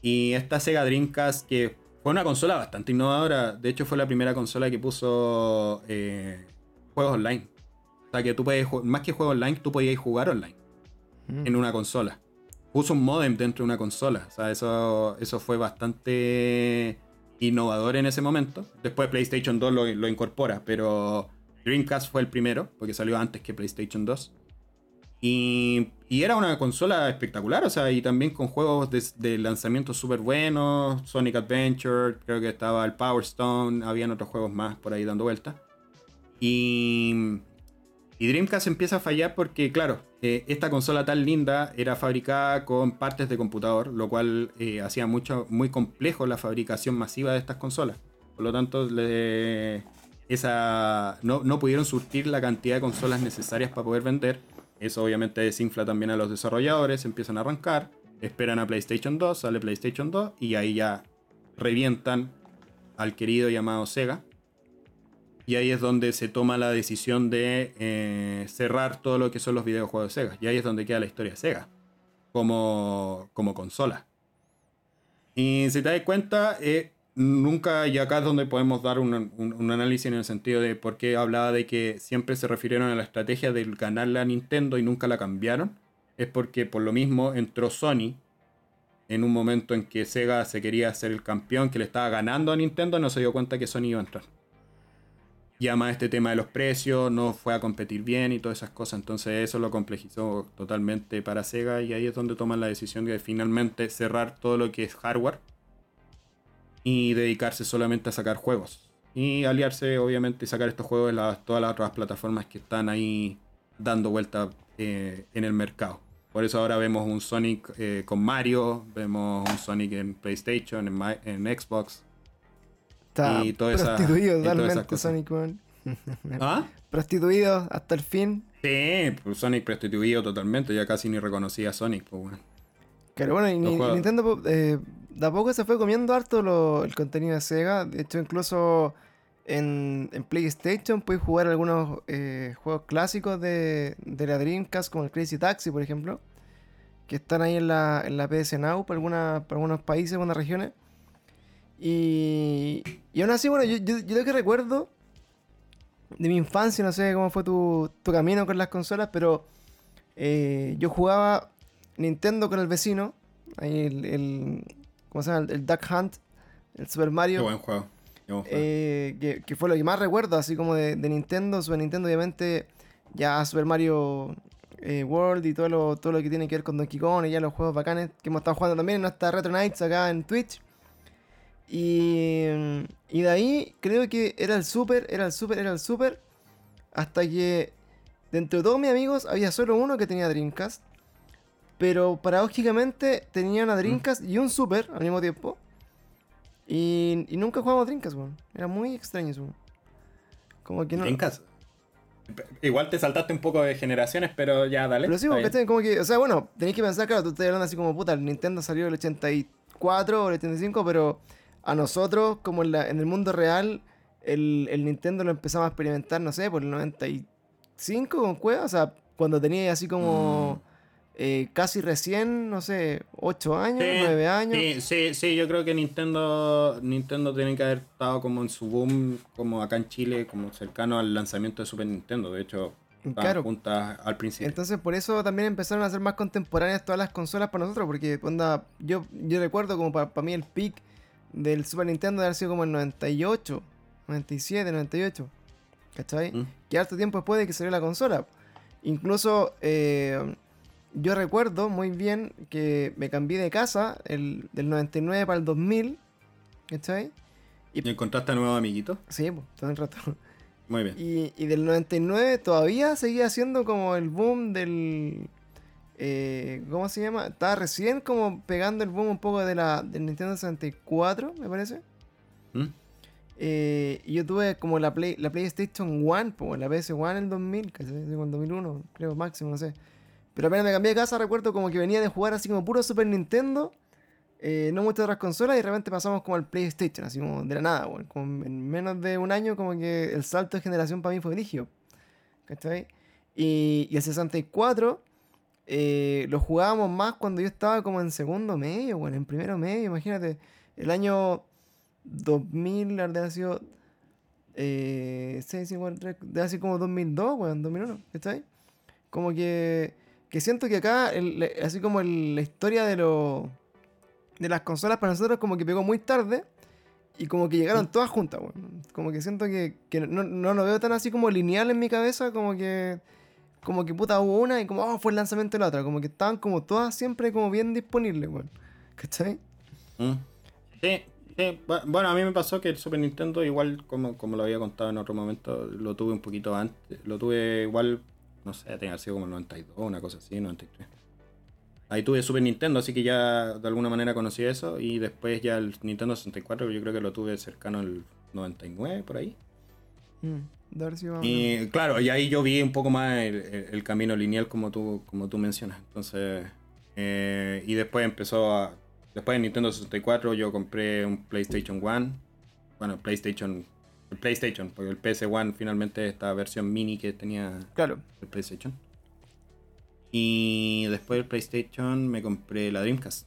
Y esta Sega Dreamcast, que fue una consola bastante innovadora, de hecho fue la primera consola que puso eh, juegos online que tú puedes, más que juego online, tú podías jugar online mm. en una consola. Puso un modem dentro de una consola. O sea, eso, eso fue bastante innovador en ese momento. Después PlayStation 2 lo, incorpora, pero Dreamcast fue el primero, porque salió antes que PlayStation 2. Y, era una consola espectacular, o sea, y también con juegos de, lanzamiento súper buenos, Sonic Adventure, creo que estaba el Power Stone, habían otros juegos más por ahí dando vueltas. Y, y Dreamcast empieza a fallar porque, claro, eh, esta consola tan linda era fabricada con partes de computador, lo cual eh, hacía mucho, muy complejo la fabricación masiva de estas consolas. Por lo tanto, esa, no, no, pudieron surtir la cantidad de consolas necesarias para poder vender. Eso obviamente desinfla también a los desarrolladores, empiezan a arrancar, esperan a PlayStation 2, sale PlayStation 2 y ahí ya revientan al querido llamado Sega y ahí es donde se toma la decisión de eh, cerrar todo lo que son los videojuegos de Sega. Y ahí es donde queda la historia de Sega como, como consola. Y si te das cuenta, eh, nunca, y acá es donde podemos dar un, análisis en el sentido de por qué hablaba de que siempre se refirieron a la estrategia de ganarle a Nintendo y nunca la cambiaron. Es porque por lo mismo entró Sony en un momento en que Sega se quería hacer el campeón, que le estaba ganando a Nintendo, no se dio cuenta que Sony iba a entrar llama este tema de los precios, no fue a competir bien y todas esas cosas. Entonces eso lo complejizó totalmente para Sega y ahí es donde toman la decisión de finalmente cerrar todo lo que es hardware y dedicarse solamente a sacar juegos. Y aliarse obviamente y sacar estos juegos en todas las otras plataformas que están ahí dando vuelta eh, en el mercado. Por eso ahora vemos un Sonic eh, con Mario, vemos un Sonic en PlayStation, en, en Xbox, y prostituido totalmente Sonic, ¿Ah? Prostituido hasta el fin. Sí, pues Sonic prostituido totalmente, ya casi ni reconocía a Sonic, pues bueno. Claro, bueno, y Nintendo eh, de a poco se fue comiendo harto el contenido de Sega. De hecho, incluso en, PlayStation puedes jugar algunos eh, juegos clásicos de, de, la Dreamcast, como el Crazy Taxi, por ejemplo, que están ahí en la, en la PS Now para, alguna, para algunos países, algunas regiones. Y, y aún así, bueno, yo, yo, lo que recuerdo de mi infancia, no sé cómo fue tu, tu camino con las consolas, pero eh, yo jugaba Nintendo con el vecino, ahí el, el ¿cómo se llama? El, Duck Hunt, el Super Mario. Qué buen juego. Eh, que, que, fue lo que más recuerdo, así como de, de, Nintendo, Super Nintendo, obviamente, ya Super Mario eh, World y todo lo, todo lo que tiene que ver con Donkey Kong y ya los juegos bacanes que hemos estado jugando también en nuestra Retro Nights acá en Twitch. Y, de ahí creo que era el super, era el super, era el super. Hasta que dentro de todos mis amigos había solo uno que tenía Dreamcast. Pero paradójicamente tenía una Dreamcast y un Super al mismo tiempo. Y, y nunca jugábamos Dreamcast, weón. Era muy extraño eso. Como que no. Dreamcast. Igual te saltaste un poco de generaciones, pero ya dale. Pero sí, como que, o sea, bueno, tenéis que pensar, claro, tú estás hablando así como puta, el Nintendo salió el 84 o el 85, pero a nosotros, como en, la, en el mundo real, el, el Nintendo lo empezamos a experimentar, no sé, por el 95 con Cueva, o sea, cuando tenía así como eh, casi recién, no sé, 8 años, Sí, 9 años. Sí, sí, sí, yo creo que Nintendo Nintendo tiene que haber estado como en su boom, como acá en Chile, como cercano al lanzamiento de Super Nintendo. De hecho, Claro. juntas al principio. Entonces por eso también empezaron a ser más contemporáneas todas las consolas para nosotros, porque onda, yo, yo recuerdo como para mí el peak del Super Nintendo de haber sido como el 98, 97, 98, ¿cachai? ¿Mm? Que harto tiempo después de que salió la consola. Incluso eh, yo recuerdo muy bien que me cambié de casa el, del 99 para el 2000, ¿cachai? ¿Y encontraste a nuevos amiguitos? Sí, pues, todo el rato. Muy bien. Y, y del 99 todavía seguía siendo como el boom del... eh, ¿Cómo se llama? Estaba recién como pegando el boom un poco de la, del Nintendo 64, me parece. ¿Mm? Eh, y yo tuve como la, Play, la PlayStation 1, como la PS1 en el 2000, ¿cachai? Como en 2001, creo máximo, no sé. Pero apenas me cambié de casa, recuerdo como que venía de jugar así como puro Super Nintendo, eh, no muchas otras consolas, y de repente pasamos como al PlayStation, así como de la nada, weón. Como en menos de un año, como que el salto de generación para mí fue rígido. ¿Cachai? Y, y el 64 eh, lo jugábamos más cuando yo estaba como en segundo medio, bueno, en primero medio, imagínate. El año 2000, habría de sido. Eh, 6, 5, 3, de así como 2002, weón, 2001, ¿cachai? Como que, que siento que acá, el- así como el- la historia de, lo, de las consolas para nosotros, como que pegó muy tarde y como que llegaron todas juntas, weón. Como que siento que, que no, no lo veo tan así como lineal en mi cabeza, como que. Como que puta hubo una y como, oh, fue el lanzamiento de la otra. Como que estaban como todas siempre como bien disponibles, weón. ¿Cachai? ¿Mm? Sí, sí. Bu- Bueno, a mí me pasó que el Super Nintendo, igual como, como lo había contado en otro momento, lo tuve un poquito antes. Lo tuve igual, no sé, tenía que haber sido como el 92, una cosa así, 93. Ahí tuve Super Nintendo, así que ya de alguna manera conocí eso. Y después ya el Nintendo 64, yo creo que lo tuve cercano al 99, por ahí. Mm. Y claro, y ahí yo vi un poco más el camino lineal como tú, como tú mencionas. Entonces, eh, y después empezó a... Después de Nintendo 64 yo compré un PlayStation 1. Bueno, PlayStation... El PlayStation, porque el PS1 finalmente esta versión mini que tenía Claro. el PlayStation. Y después del PlayStation me compré la Dreamcast.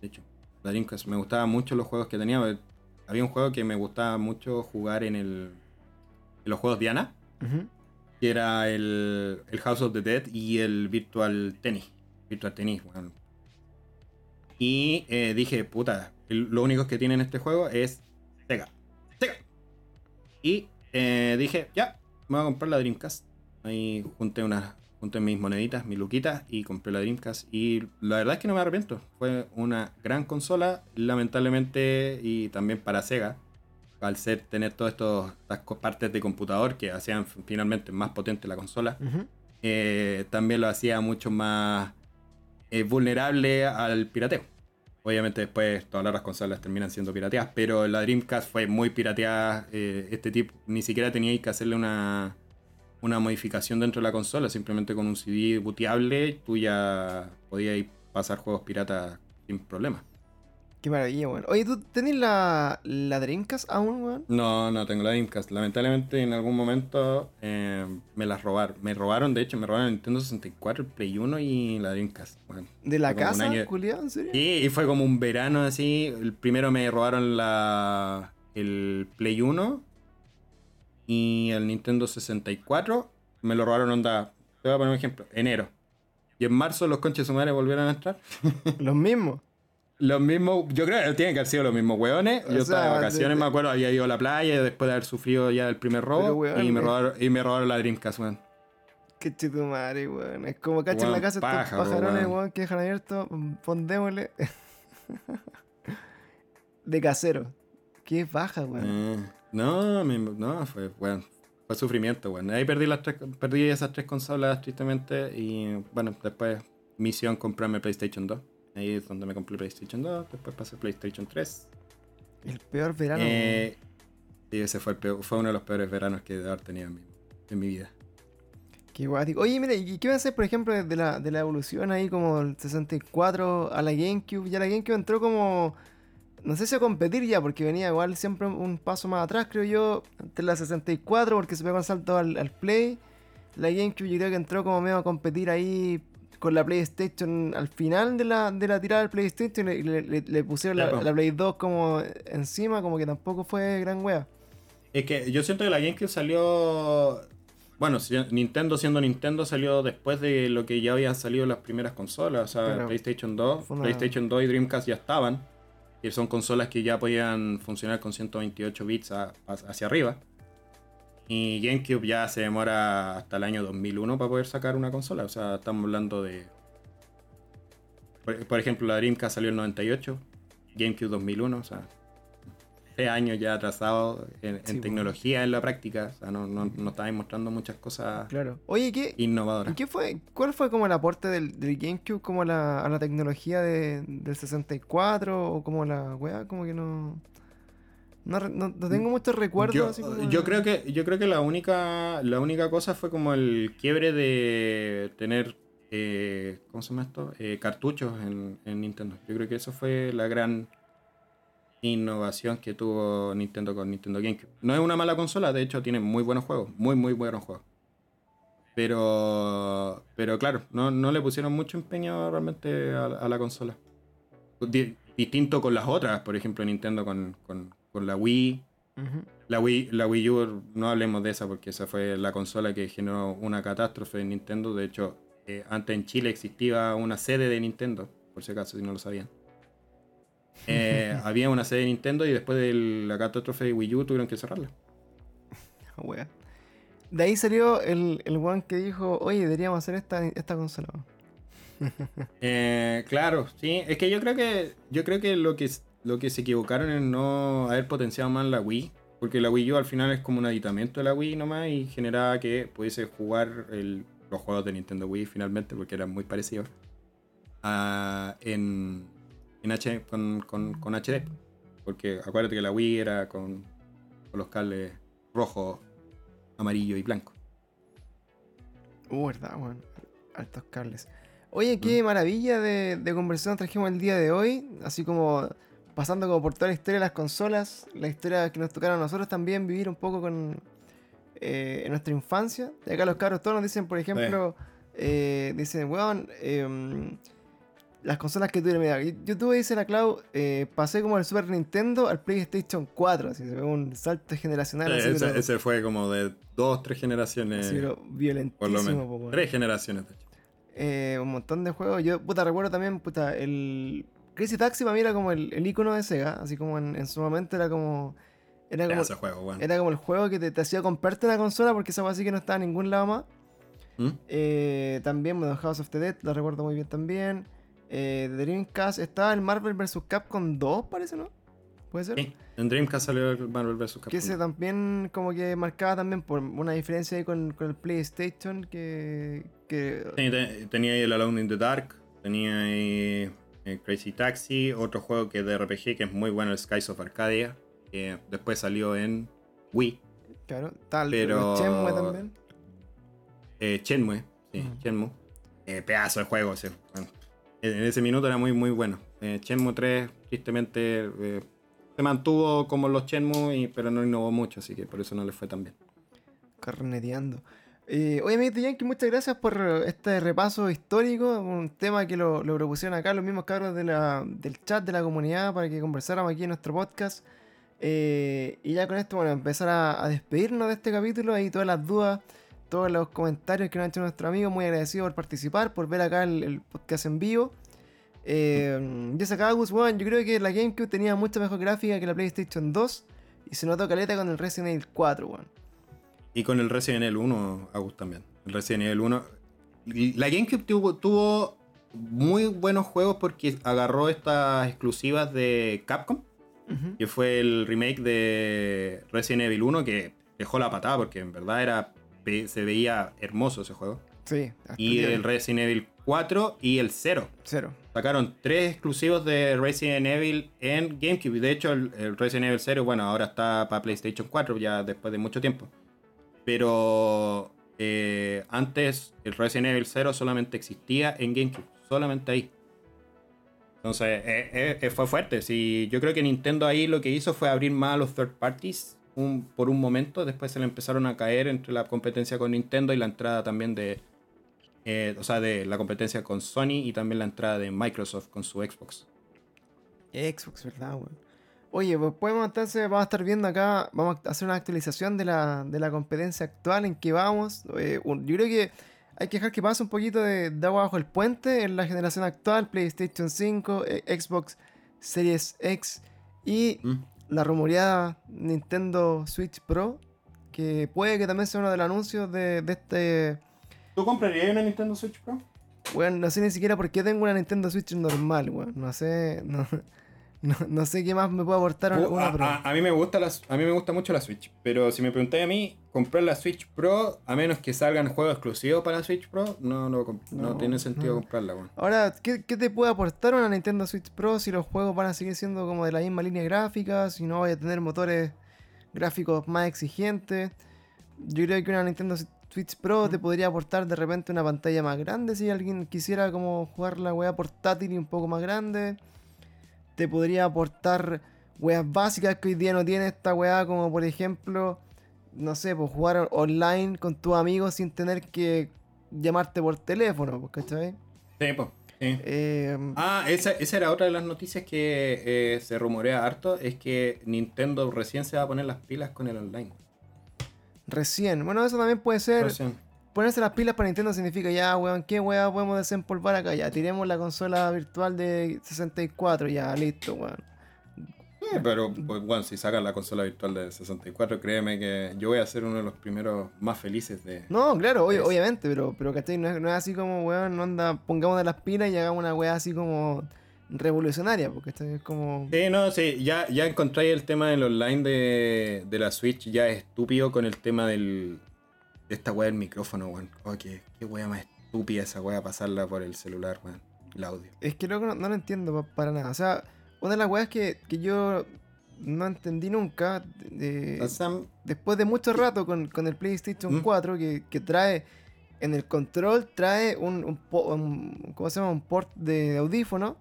De hecho, la Dreamcast. Me gustaban mucho los juegos que tenía. Había un juego que me gustaba mucho jugar en, el, en los juegos Diana que era el, el House of the Dead y el Virtual Tennis. Virtual Tennis, weón. Y eh, dije, puta, el- lo único que tiene en este juego es. Sega. Y eh, dije, ya, me voy a comprar la Dreamcast. Ahí junté unas junté mis moneditas, mis luquitas y compré la Dreamcast. Y la verdad es que no me arrepiento. Fue una gran consola, lamentablemente, y también para Sega al ser tener todas estas partes de computador que hacían finalmente más potente la consola, eh, también lo hacía mucho más eh, vulnerable al pirateo. Obviamente después todas las consolas terminan siendo pirateadas, pero la Dreamcast fue muy pirateada. eh, este tipo ni siquiera teníais que hacerle una, una modificación dentro de la consola, simplemente con un CD booteable tú ya podías pasar juegos piratas sin problema. Qué maravilla, weón. Oye, ¿tú tenés la, la Dreamcast aún, weón? No, no tengo la Dreamcast. Lamentablemente en algún momento eh, me las robaron. Me robaron, de hecho, me robaron el Nintendo 64, el Play 1 y la Dreamcast. Bueno, ¿De la fue casa, año- culiado? ¿En serio? Sí, y fue como un verano así. El primero me robaron la el Play 1 y el Nintendo 64 me lo robaron onda. Te voy a poner un ejemplo, enero. Y en marzo los conches madre volvieron a entrar. Los mismos. Los mismos, yo creo que tienen que haber sido los mismos hueones. O Yo estaba de vacaciones, de- me acuerdo, había ido a la playa después de haber sufrido ya el primer robo weón, y, me robaron, y me robaron la Dreamcast, weón. Qué chito madre, weón. Es como cacha en la Weón, casa estos pajarones, weón. weón, que dejan abierto. Pondémosle. de casero. Qué baja, weón. Eh, no, no, fue, weón. fue sufrimiento, bueno. Ahí perdí, las tres, perdí esas tres consolas, tristemente. Y bueno, después misión comprarme PlayStation 2. Ahí es donde me compré PlayStation 2. Después pasé PlayStation 3. El peor verano. Eh, sí, ese fue, el peor- fue uno de los peores veranos que he tenido en mi, en mi vida. Qué guático. Oye, mira, ¿y qué va a hacer, por ejemplo, de la, de la evolución ahí como el 64 a la GameCube? Ya la GameCube entró como, no sé si a competir ya, porque venía igual siempre un paso más atrás, creo yo, entre la 64, porque se pegó el salto al, al Play. La GameCube yo creo que entró como medio a competir ahí con la PlayStation al final de la, de la tirada del PlayStation y le, le- le pusieron la, la Play 2 como encima, como que tampoco fue gran wea. Es que yo siento que la GameCube salió. Bueno, Nintendo siendo Nintendo salió después de lo que ya habían salido las primeras consolas. O sea, Claro. PlayStation 2. Fue una- PlayStation 2 y Dreamcast ya estaban. Y son consolas que ya podían funcionar con 128 bits a- a- hacia arriba. Y GameCube ya se demora hasta el año 2001 para poder sacar una consola. O sea, estamos hablando de. Por, por ejemplo, la Dreamcast salió en 98. GameCube 2001. O sea, tres años ya atrasado en, en Sí, po. tecnología, en la práctica. O sea, no, no, no estáis mostrando muchas cosas Claro. Oye, ¿qué, innovadoras. ¿Y qué fue? ¿Cuál fue como el aporte del, del GameCube como a la, a la tecnología de- del 64 o como la weá? Como que no... No, no- no tengo muchos recuerdos. Yo, así como yo de- creo que yo creo que la única la única cosa fue como el quiebre de tener eh, ¿cómo se llama esto? Eh, cartuchos en, en Nintendo. Yo creo que eso fue la gran innovación que tuvo Nintendo con Nintendo GameCube. No es una mala consola, de hecho tiene muy buenos juegos, muy muy buenos juegos. Pero pero claro, no, no le pusieron mucho empeño realmente a, a la consola. Di- distinto con las otras, por ejemplo Nintendo con, con, con la Wii, la Wii, la Wii U, no hablemos de esa porque esa fue la consola que generó una catástrofe en Nintendo. De hecho, eh, antes en Chile existía una sede de Nintendo, por si acaso, si no lo sabían. Eh, había una sede de Nintendo y después de la catástrofe de Wii U tuvieron que cerrarla. Ah, weá. De ahí salió el, el one que dijo, oye, deberíamos hacer esta, esta consola. Eh, claro, sí. Es que yo creo que yo creo que lo que lo que se equivocaron es no haber potenciado más la Wii. Porque la Wii U al final es como un aditamento de la Wii nomás y generaba que pudiese jugar el- los juegos de Nintendo Wii finalmente, porque eran muy parecidos. a- en, en H, con, con- con HD. Porque acuérdate que la Wii era con, con los cables rojo, amarillo y blanco. Uh, verdad, weón. Altos cables. Oye, qué maravilla de, de conversación trajimos el día de hoy. Así como pasando como por toda la historia de las consolas, la historia que nos tocaron a nosotros también vivir un poco con eh, en nuestra infancia. Y acá los cabros todos nos dicen, por ejemplo, eh, dicen, weón, em, las consolas que tuvieron. Mira, yo tuve, dice la Clau, eh, pasé como del Super Nintendo al PlayStation 4. Así se ve un salto generacional. así, ese, pero- ese fue como de dos, tres generaciones. así, pero por lo violentísimo. menos. Tres generaciones, de hecho. Un montón de juegos. Yo, puta, recuerdo también, puta, el Crazy Taxi para mí era como el, el icono de Sega. Así como en, en su momento era como. Era como, Pedazo de juego, bueno. era como el juego que te, te hacía comprarte una consola porque esa así que no estaba en ningún lado más. ¿Mm? Eh, también, bueno, House of the Dead, lo recuerdo muy bien también. Eh, de Dreamcast estaba el Marvel vs. Capcom 2, parece, ¿no? ¿Puede ser? Sí, en Dreamcast salió el Marvel vs. Capcom. Que ese también como que marcaba también por una diferencia ahí con, con el PlayStation que... que Sí, te- tenía ahí el Alone in the Dark, tenía ahí eh, Crazy Taxi, otro juego que es de RPG que es muy bueno, el Skies of Arcadia, que después salió en Wii, claro, tal, Pero- el Shenmue también. eh, Shenmue, sí, Ujú. Shenmue. Eh, pedazo de juego bueno. en ese minuto era muy muy bueno. Shenmue 3 tristemente se mantuvo como los Shenmue, y- pero no innovó mucho, así que por eso no le fue tan bien. Carneteando. Eh, oye, amiguito Yankee, muchas gracias por este repaso histórico, un tema que lo, propusieron acá los mismos cabros de la- del chat de la comunidad para que conversáramos aquí en nuestro podcast. Eh, y ya con esto, bueno, empezar a, despedirnos de este capítulo y todas las dudas, todos los comentarios que nos han hecho nuestros amigos, muy agradecido por participar, por ver acá el, podcast en vivo. Eh, y esa Agus, bueno, yo creo que la GameCube tenía mucha mejor gráfica que la PlayStation 2 y se notó caleta con el Resident Evil 4, weón. Y con el Resident Evil 1, Agus también. El Resident Evil 1. y La GameCube tuvo, tuvo muy buenos juegos porque agarró estas exclusivas de Capcom, Ujú. que fue el remake de Resident Evil 1, que dejó la patada porque en verdad era se veía hermoso ese juego. Sí. Y el Resident Evil 4 y el 0. 0. Sacaron tres exclusivos de Resident Evil en GameCube. De hecho, el, Resident Evil 0, bueno, ahora está para PlayStation 4 ya después de mucho tiempo. Pero eh, antes el Resident Evil 0 solamente existía en GameCube. Solamente ahí. Entonces, eh, eh, fue fuerte. Sí, yo creo que Nintendo ahí lo que hizo fue abrir más a los third parties por un momento. Después se le empezaron a caer entre la competencia con Nintendo y la entrada también de. O sea, de la competencia con Sony y también la entrada de Microsoft con su Xbox. Xbox, ¿verdad, Oye, pues podemos entonces, vamos a estar viendo acá, vamos a hacer una actualización de la, de la competencia actual en que vamos. Eh, yo creo que hay que dejar que pase un poquito de, agua bajo el puente en la generación actual, PlayStation 5, eh, Xbox Series X y mm la rumoreada Nintendo Switch Pro, que puede que también sea uno de los anuncios de, este... ¿Tú comprarías una Nintendo Switch Pro? Bueno, no sé ni siquiera por qué tengo una Nintendo Switch normal, weón. No sé, no, no, sé qué más me puede aportar uh, una a, A, mí me gusta a mí me gusta mucho la Switch, pero si me preguntáis a mí, comprar la Switch Pro, a menos que salgan juegos exclusivos para la Switch Pro, no, no, tiene sentido comprarla, weón. Ahora, ¿qué, te puede aportar una Nintendo Switch Pro si los juegos van a seguir siendo como de la misma línea gráfica, si no vaya a tener motores gráficos más exigentes? Yo creo que una Nintendo Switch Pro te podría aportar de repente una pantalla más grande si alguien quisiera como jugar la weá portátil y un poco más grande te podría aportar weas básicas que hoy día no tiene esta wea, como por ejemplo, no sé, pues jugar online con tus amigos sin tener que llamarte por teléfono, pues, ¿cachai? Sí, pues. ah, esa, era otra de las noticias que eh, se rumorea harto, es que Nintendo recién se va a poner las pilas con el online. Recién, bueno, eso también puede ser... Recién ponerse las pilas para Nintendo significa ya, weón, ¿qué weón podemos desempolvar acá? Ya, tiremos la consola virtual de 64, ya, listo, weón. Eh, pero, pues, bueno, si sacan la consola virtual de 64, créeme que yo voy a ser uno de los primeros más felices de. No, claro, obviamente, pero, pero ¿cachai? No es, no es así como, weón, no anda, pongamos de las pilas y hagamos una weá así como revolucionaria, porque esto es como... Sí, no, sí, ya, ya encontré el tema del online de, de la Switch ya estúpido con el tema del, esta weá del micrófono, weón. Oh, qué, qué weá más estúpida esa weá pasarla por el celular, weón. El audio. Es que loco, no, lo entiendo para nada. O sea, una de las weas que, que yo no entendí nunca, después de mucho rato con, el PlayStation 4, ¿Mm? que, que, trae en el control, trae un, un, ¿cómo se llama? Un port de audífono.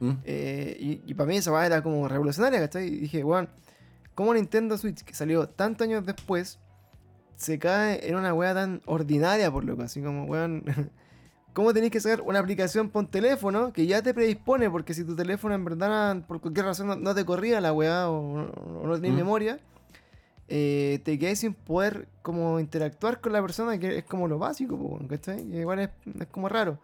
¿Mm? Eh, y, para mí esa weá era como revolucionaria, ¿cachai? Y dije, weón, ¿cómo Nintendo Switch, que salió tantos años después, se cae en una weá tan ordinaria, por lo que así como, weón. ¿Cómo tenéis que sacar una aplicación por teléfono que ya te predispone? Porque si tu teléfono en verdad, por cualquier razón, no, te corría la weá o, no tenéis mm. memoria, eh, te quedáis sin poder como interactuar con la persona, que es como lo básico, ¿cachai? igual es, como raro.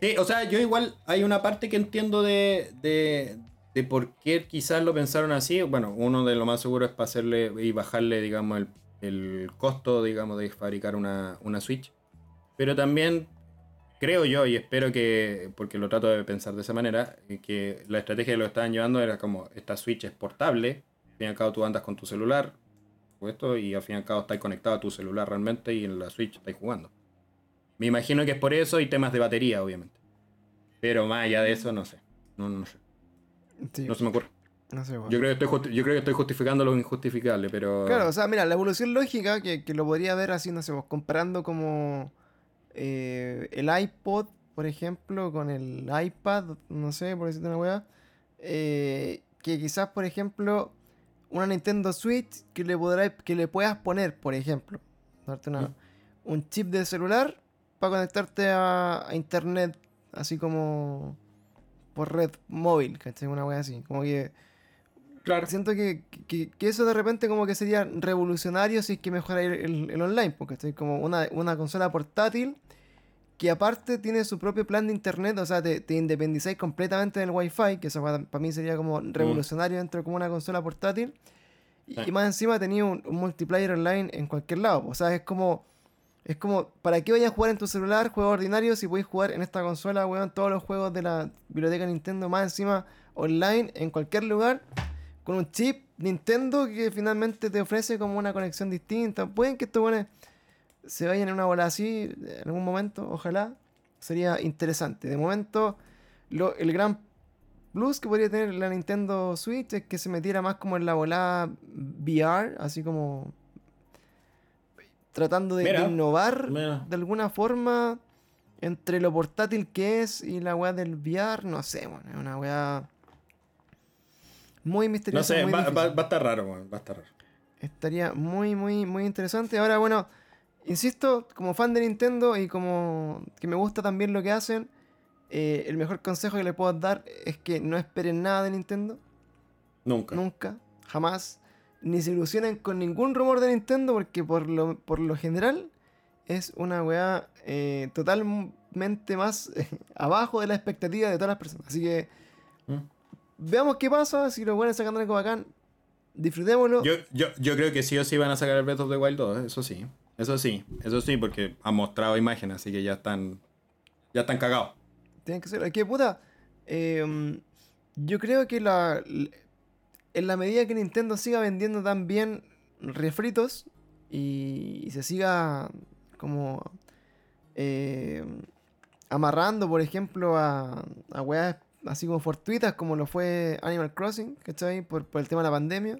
Sí, o sea, yo igual hay una parte que entiendo de, de, de por qué quizás lo pensaron así. Bueno, uno de lo más seguro es para hacerle y bajarle, digamos, el el costo, digamos, de fabricar una, Switch. Pero también creo yo y espero que, porque lo trato de pensar de esa manera, que la estrategia que lo estaban llevando era como, esta Switch es portable, al fin y al cabo tú andas con tu celular, esto, y al fin y al cabo estás conectado a tu celular realmente y en la Switch estás jugando. Me imagino que es por eso y temas de batería, obviamente. Pero más allá de eso, no sé. No, no sé. No se me ocurre yo, creo que estoy yo creo que estoy justificando lo injustificable, pero. Claro, o sea, mira, la evolución lógica, que, lo podría ver así, no sé, vos, comparando como eh, el iPod, por ejemplo, con el iPad, no sé, por decirte una weá. Eh, que quizás, por ejemplo, una Nintendo Switch que le, podrá, que le puedas poner, por ejemplo, darte una, un chip de celular para conectarte a, a internet, así como por red móvil, ¿cachai? Una weá así. Como que Claro. Siento que, eso de repente como que sería revolucionario si es que mejora el, el, online, porque estoy como una, una, consola portátil que aparte tiene su propio plan de internet, o sea, te, te independizáis completamente del wifi, que eso para, mí sería como mm. revolucionario dentro de como una consola portátil, y, más encima tenía un, multiplayer online en cualquier lado, o sea, es como... Es como, ¿para qué vayas a jugar en tu celular juegos ordinarios si podéis jugar en esta consola, weón, todos los juegos de la biblioteca Nintendo más encima online en cualquier lugar? Con un chip Nintendo que finalmente te ofrece como una conexión distinta. Pueden que estos buenos se vayan en una bola así en algún momento, ojalá. Sería interesante. De momento, lo, el gran plus que podría tener la Nintendo Switch es que se metiera más como en la bola VR, así como tratando de, innovar mira. de alguna forma entre lo portátil que es y la weá del VR. No sé, bueno, es una weá muy No misteriosa. sé, muy va, difícil. va- va a estar raro, weón, va a estar raro. Estaría muy, muy, muy interesante. Ahora, bueno, insisto, como fan de Nintendo y como que me gusta también lo que hacen, eh, el mejor consejo que le puedo dar es que no esperen nada de Nintendo. Nunca. Nunca, jamás. Ni se ilusionen con ningún rumor de Nintendo porque por lo, por lo general es una weá eh, totalmente más abajo de la expectativa de todas las personas. Así que ¿Mm? Veamos qué pasa. Si lo bueno sacando algo bacán, disfrutémoslo. Yo, yo, yo creo que sí o sí van a sacar el Breath of the Wild 2, ¿eh? eso sí. Eso sí, eso sí, porque han mostrado imágenes, así que ya están. Ya están cagados. Tienen que ser. Es que puta. eh, yo creo que la. En la medida que Nintendo siga vendiendo tan bien refritos y, y se siga como. eh, amarrando, por ejemplo, a, a weas así como fortuitas, como lo fue Animal Crossing, ¿cachai? Por, por el tema de la pandemia.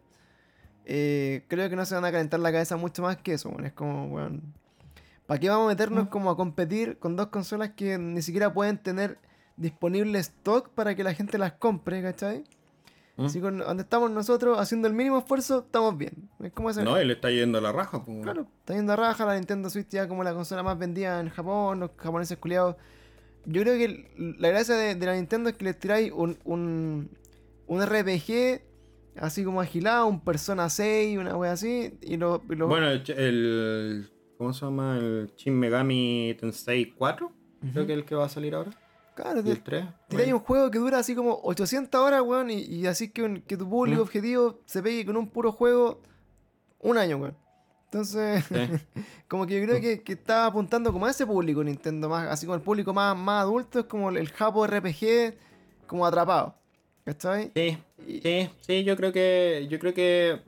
eh, creo que no se van a calentar la cabeza mucho más que eso, weón. Es como, weón. ¿Para qué vamos a meternos como a competir con dos consolas que ni siquiera pueden tener disponible stock para que la gente las compre, ¿cachai? ¿Mm? Así con donde estamos nosotros haciendo el mínimo esfuerzo, estamos bien. Es como ese. No, él está yendo a la raja. Claro, está yendo a raja la Nintendo Switch ya como la consola más vendida en Japón, los japoneses culiados. Yo creo que la gracia de, de la Nintendo es que le tiráis un, un, un RPG así como agilado, un Persona 6, una wea así, y lo, y lo- Bueno, el, ¿Cómo se llama? El Shin Megami Tensei 4. Creo que es el que va a salir ahora. claro, te, el 3. tiráis un juego que dura así como 800 horas, weón, y, y así que, un- que tu público objetivo se pegue con un puro juego un año, weón. Entonces, como que yo creo que, que está apuntando como a ese público Nintendo, más así como el público más, más adulto, es como el, el Japo RPG, como atrapado. ¿Cachai? Sí, sí, sí, yo creo que. Yo creo que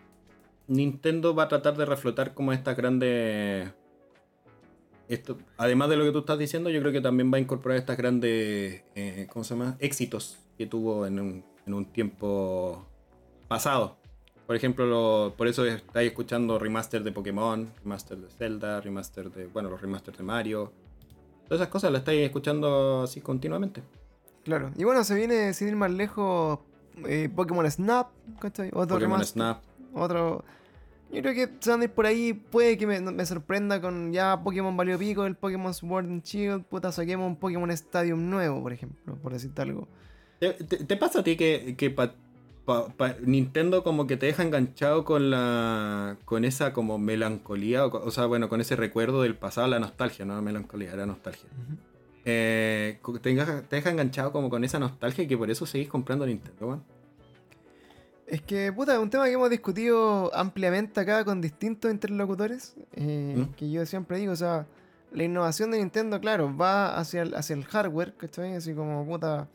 Nintendo va a tratar de reflotar como estas grandes. Esto, además de lo que tú estás diciendo, yo creo que también va a incorporar estas grandes. eh, ¿Cómo se llama? Éxitos que tuvo en un, en un tiempo pasado. Por ejemplo, lo- por eso estáis escuchando remaster de Pokémon, remaster de Zelda, remaster de. Bueno, los remasters de Mario. Todas esas cosas las estáis escuchando así continuamente. Claro. Y bueno, se viene sin ir más lejos eh, Pokémon Snap, ¿cachai? Otro Pokémon remaster, Snap. Otro. Yo creo que se van a ir por ahí. Puede que me, me sorprenda con ya Pokémon valió pico, el Pokémon Sword and Shield. Puta, saquemos un Pokémon Stadium nuevo, por ejemplo, por decirte algo. ¿Te, te- te pasa a ti que, pa- pa- Nintendo como que te deja enganchado con la con esa como melancolía, o, sea, bueno, con ese recuerdo del pasado, la nostalgia, no melancolía, era nostalgia. Eh, te, deja enganchado como con esa nostalgia y que por eso seguís comprando Nintendo. Es que, puta, es un tema que hemos discutido ampliamente acá con distintos interlocutores. eh, ¿Mm? Que yo siempre digo, o sea, la innovación de Nintendo, claro, va hacia el, hacia el hardware, ¿cachai? Así como, puta,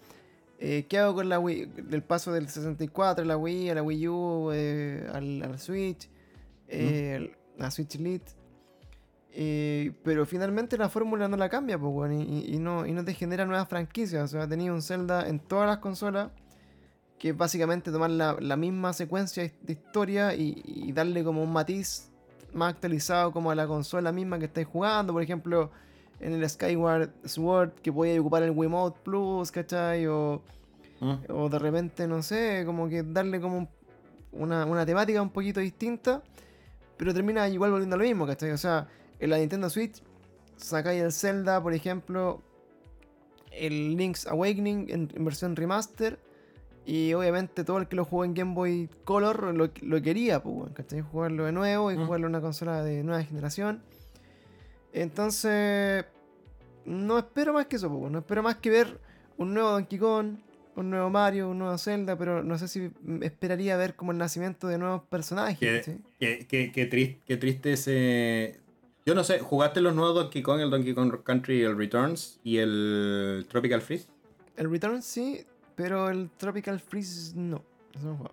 eh, ¿qué hago con la Wii? Del paso del 64 a la Wii, a la Wii U, eh, al, al Switch, eh, el- la Switch Lite. Eh, pero finalmente la fórmula no la cambia, pues, weón, y, no, y no te genera nuevas franquicias. O sea, tenía un Zelda en todas las consolas que es básicamente tomar la, la misma secuencia de historia y, y darle como un matiz más actualizado como a la consola misma que estáis jugando. Por ejemplo, en el Skyward Sword que podías ocupar el Wiimote Plus, ¿cachai? O, ¿Mm? o de repente, no sé, como que darle como un- una, una temática un poquito distinta, pero termina igual volviendo a lo mismo, ¿cachai? O sea, en la Nintendo Switch sacáis el Zelda, por ejemplo, el Link's Awakening en, en versión remaster, y obviamente todo el que lo jugó en Game Boy Color lo, lo quería, pues, ¿cachai? Jugarlo de nuevo y Mm. jugarlo en una consola de nueva generación. Entonces, no espero más que eso, no espero más que ver un nuevo Donkey Kong, un nuevo Mario, un nuevo Zelda, pero no sé si esperaría ver como el nacimiento de nuevos personajes. Qué, ¿cachai? qué- qué- qué tris- qué triste ese... Yo no sé, ¿jugaste los nuevos Donkey Kong, el Donkey Kong Country, el Returns y el Tropical Freeze? El Return sí, pero el Tropical Freeze no. Eso no.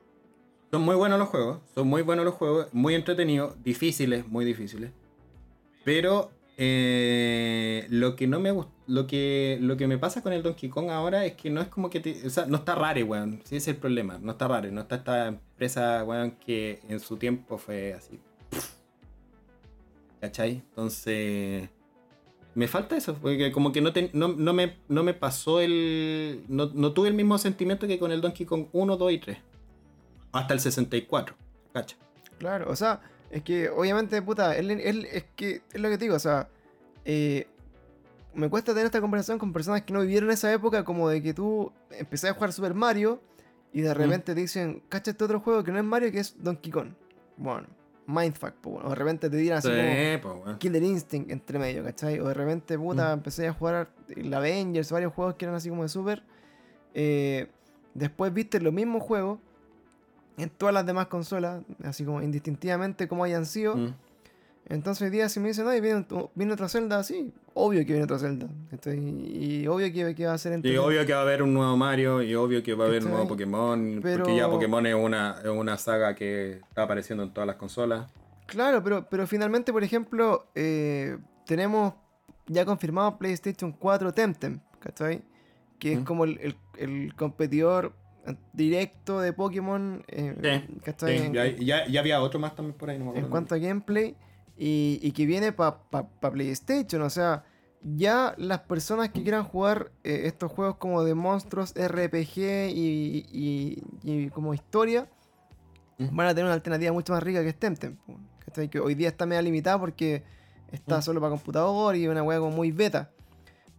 Son muy buenos los juegos, son muy buenos los juegos, muy entretenidos, difíciles, muy difíciles. Pero eh, lo que no me lo que lo que me pasa con el Donkey Kong ahora es que no es como que o sea, no está raro, weón. Sí, es el problema. No está raro, no está esta empresa, weón, que en su tiempo fue así. ¿Cachai? Entonces. Me falta eso, porque como que no, te- no, no me, no me pasó el. No, no tuve el mismo sentimiento que con el Donkey Kong 1, 2 y 3. Hasta el 64. ¿Cacha? Claro, o sea, es que obviamente, puta, él, él- es que es lo que te digo, o sea, eh, me cuesta tener esta conversación con personas que no vivieron esa época como de que tú empezás a jugar Super Mario y de repente te dicen, cacha este otro juego que no es Mario, que es Donkey Kong. Bueno, Mindfuck, pues, bueno, o de repente te dirán así como Sí, pues, weón. Killer Instinct entre medio, ¿cachai? O de repente, puta, Mm. empecé a jugar el Avengers, varios juegos que eran así como de Super. Eh, después viste los mismos juegos en todas las demás consolas, así como indistintivamente como hayan sido. Mm. Entonces hoy día si me dicen, ay, viene, viene otra Zelda, sí, obvio que viene otra. ¿cachai? Y obvio que, que va a ser Y entretenido. obvio que va a haber un nuevo Mario y obvio que va a haber un nuevo. Pokémon. Pero- Porque ya Pokémon es una, es una saga que está apareciendo en todas las consolas. Claro, pero, pero finalmente, por ejemplo, eh, tenemos ya confirmado PlayStation 4 Temtem, ¿cachai? Que es Mm. como el, el- el competidor directo de Pokémon, eh, Sí, ¿cachai? Sí, En- ya, ya- ya había otro más también por ahí, no me acuerdo. en cuanto a gameplay y, y que viene para PlayStation. O sea, ya las personas que quieran jugar eh, estos juegos como de monstruos, RPG y, y- y como historia, Mm. van a tener una alternativa mucho más rica que es Temtem. po, ¿cachai? Que hoy día está media limitada porque está Mm. solo para computador y una hueá como muy beta.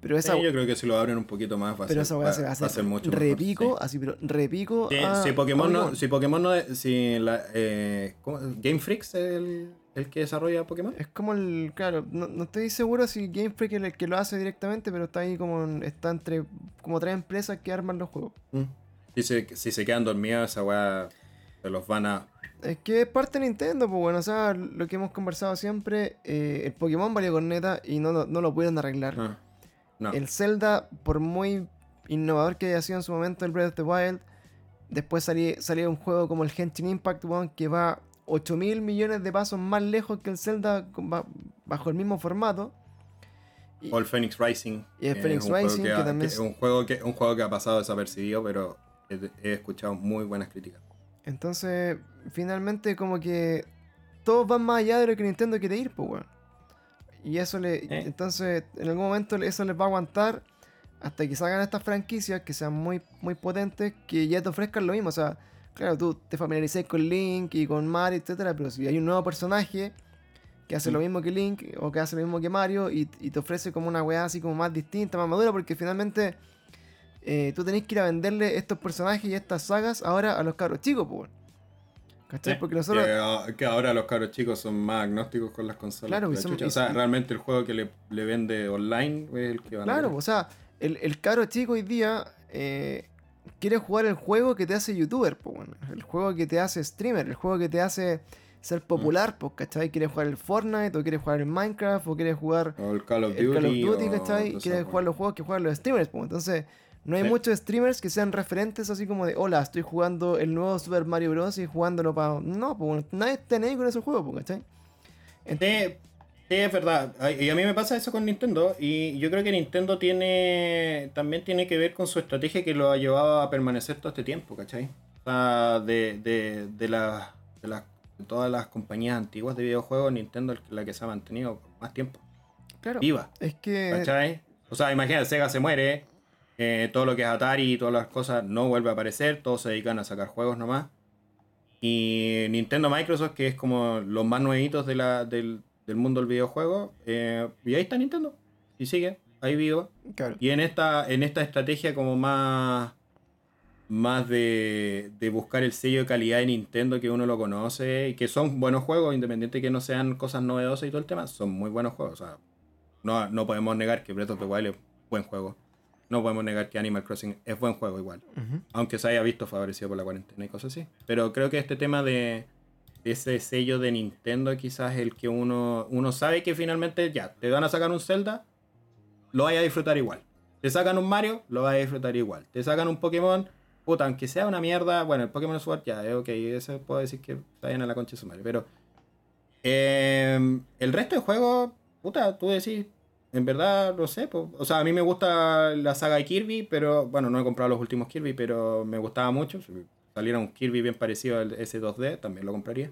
Pero esa, Sí, yo creo que si lo abren un poquito más va a pero ser, esa hueá se va a hacer mucho mejor, repico, sí. así, pero repico. Sí, a- si Pokémon no, si Pokémon no, si la, eh. Game Freaks es el, el que desarrolla Pokémon. Es como el, claro, no, no estoy seguro si Game Freak es el que lo hace directamente, pero está ahí como, está entre como tres empresas que arman los juegos. Mm. Si se, si se quedan dormidos, esa weá se los van a. Es que es parte de Nintendo, pues bueno, o sea, lo que hemos conversado siempre, eh, el Pokémon valió corneta y no, lo- no lo pudieron arreglar. ah, no. El Zelda, por muy innovador que haya sido en su momento el Breath of the Wild, después salí- salió un juego como el Genshin Impact, weón, que va 8 mil millones de pasos más lejos que el Zelda bajo el mismo formato. Y- O el Phoenix Rising. Y el Phoenix Rising, que ha- también es es- un juego que un juego que ha pasado desapercibido, pero he, he escuchado muy buenas críticas. Entonces, finalmente, como que todos van más allá de lo que Nintendo quiere ir, pues, weón. Y eso le. Eh. Entonces, en algún momento eso les va a aguantar hasta que salgan estas franquicias que sean muy, muy potentes, que ya te ofrezcan lo mismo. O sea, claro, tú te familiarices con Link y con Mario, etcétera, pero si hay un nuevo personaje que hace lo mismo que Link o que hace lo mismo que Mario y, y te ofrece como una weá así como más distinta, más madura, porque finalmente eh, tú tenés que ir a venderle estos personajes y estas sagas ahora a los cabros chicos, pues. ¿Cachai? Sí, Porque nosotros. Que, ah, que ahora los cabros chicos son más agnósticos con las consolas. Claro, la son- y o sea, realmente el juego que le, le vende online es el que van a Claro, o sea, el, el caro chico hoy día eh, quiere jugar el juego que te hace youtuber, po, el juego que te hace streamer, el juego que te hace ser popular, pues, ¿cachai? Quiere jugar el Fortnite, o quiere jugar el Minecraft, o quiere jugar O el Call of Duty. el Call of Duty, o ¿cachai? todas Quiere jugar los juegos que juegan los streamers, pues. Entonces, no hay Sí. muchos streamers que sean referentes así como de, hola, estoy jugando el nuevo Super Mario Bros. y jugándolo para... No, pues, nadie está ahí con esos juegos, pues, ¿cachai? Sí, sí, es verdad. Y a mí me pasa eso con Nintendo. Y yo creo que Nintendo tiene también tiene que ver con su estrategia que lo ha llevado a permanecer todo este tiempo, ¿cachai? O sea, de, de, de, las- de, las- de todas las compañías antiguas de videojuegos, Nintendo es la que se ha mantenido más tiempo. Claro. Viva. Es que... ¿Cachai? O sea, imagínate, Sega se muere, eh, todo lo que es Atari y todas las cosas no vuelve a aparecer, todos se dedican a sacar juegos nomás. Y Nintendo Microsoft, que es como los más nuevitos de la, del, del mundo del videojuego, eh, y ahí está Nintendo, y sigue, ahí vivo. Claro. Y en esta, en esta estrategia como más, más de, de buscar el sello de calidad de Nintendo que uno lo conoce y que son buenos juegos, independiente que no sean cosas novedosas y todo el tema, son muy buenos juegos. O sea, no, no podemos negar que Breath of the Wild es buen juego. No podemos negar que Animal Crossing es buen juego igual. Ujú. Aunque se haya visto favorecido por la cuarentena y cosas así. Pero creo que este tema de, de ese sello de Nintendo quizás el que uno, uno sabe que finalmente ya, te van a sacar un Zelda, lo vaya a disfrutar igual. Te sacan un Mario, lo vas a disfrutar igual. Te sacan un Pokémon, puta, aunque sea una mierda, bueno, el Pokémon Sword ya, es ok, eso puedo decir que está bien a la concha de su madre, pero eh, el resto de juegos, puta, tú decís, en verdad, no sé, po. o sea, a mí me gusta la saga de Kirby, pero, bueno, no he comprado los últimos Kirby, pero me gustaba mucho, si saliera un Kirby bien parecido al S2D, también lo compraría.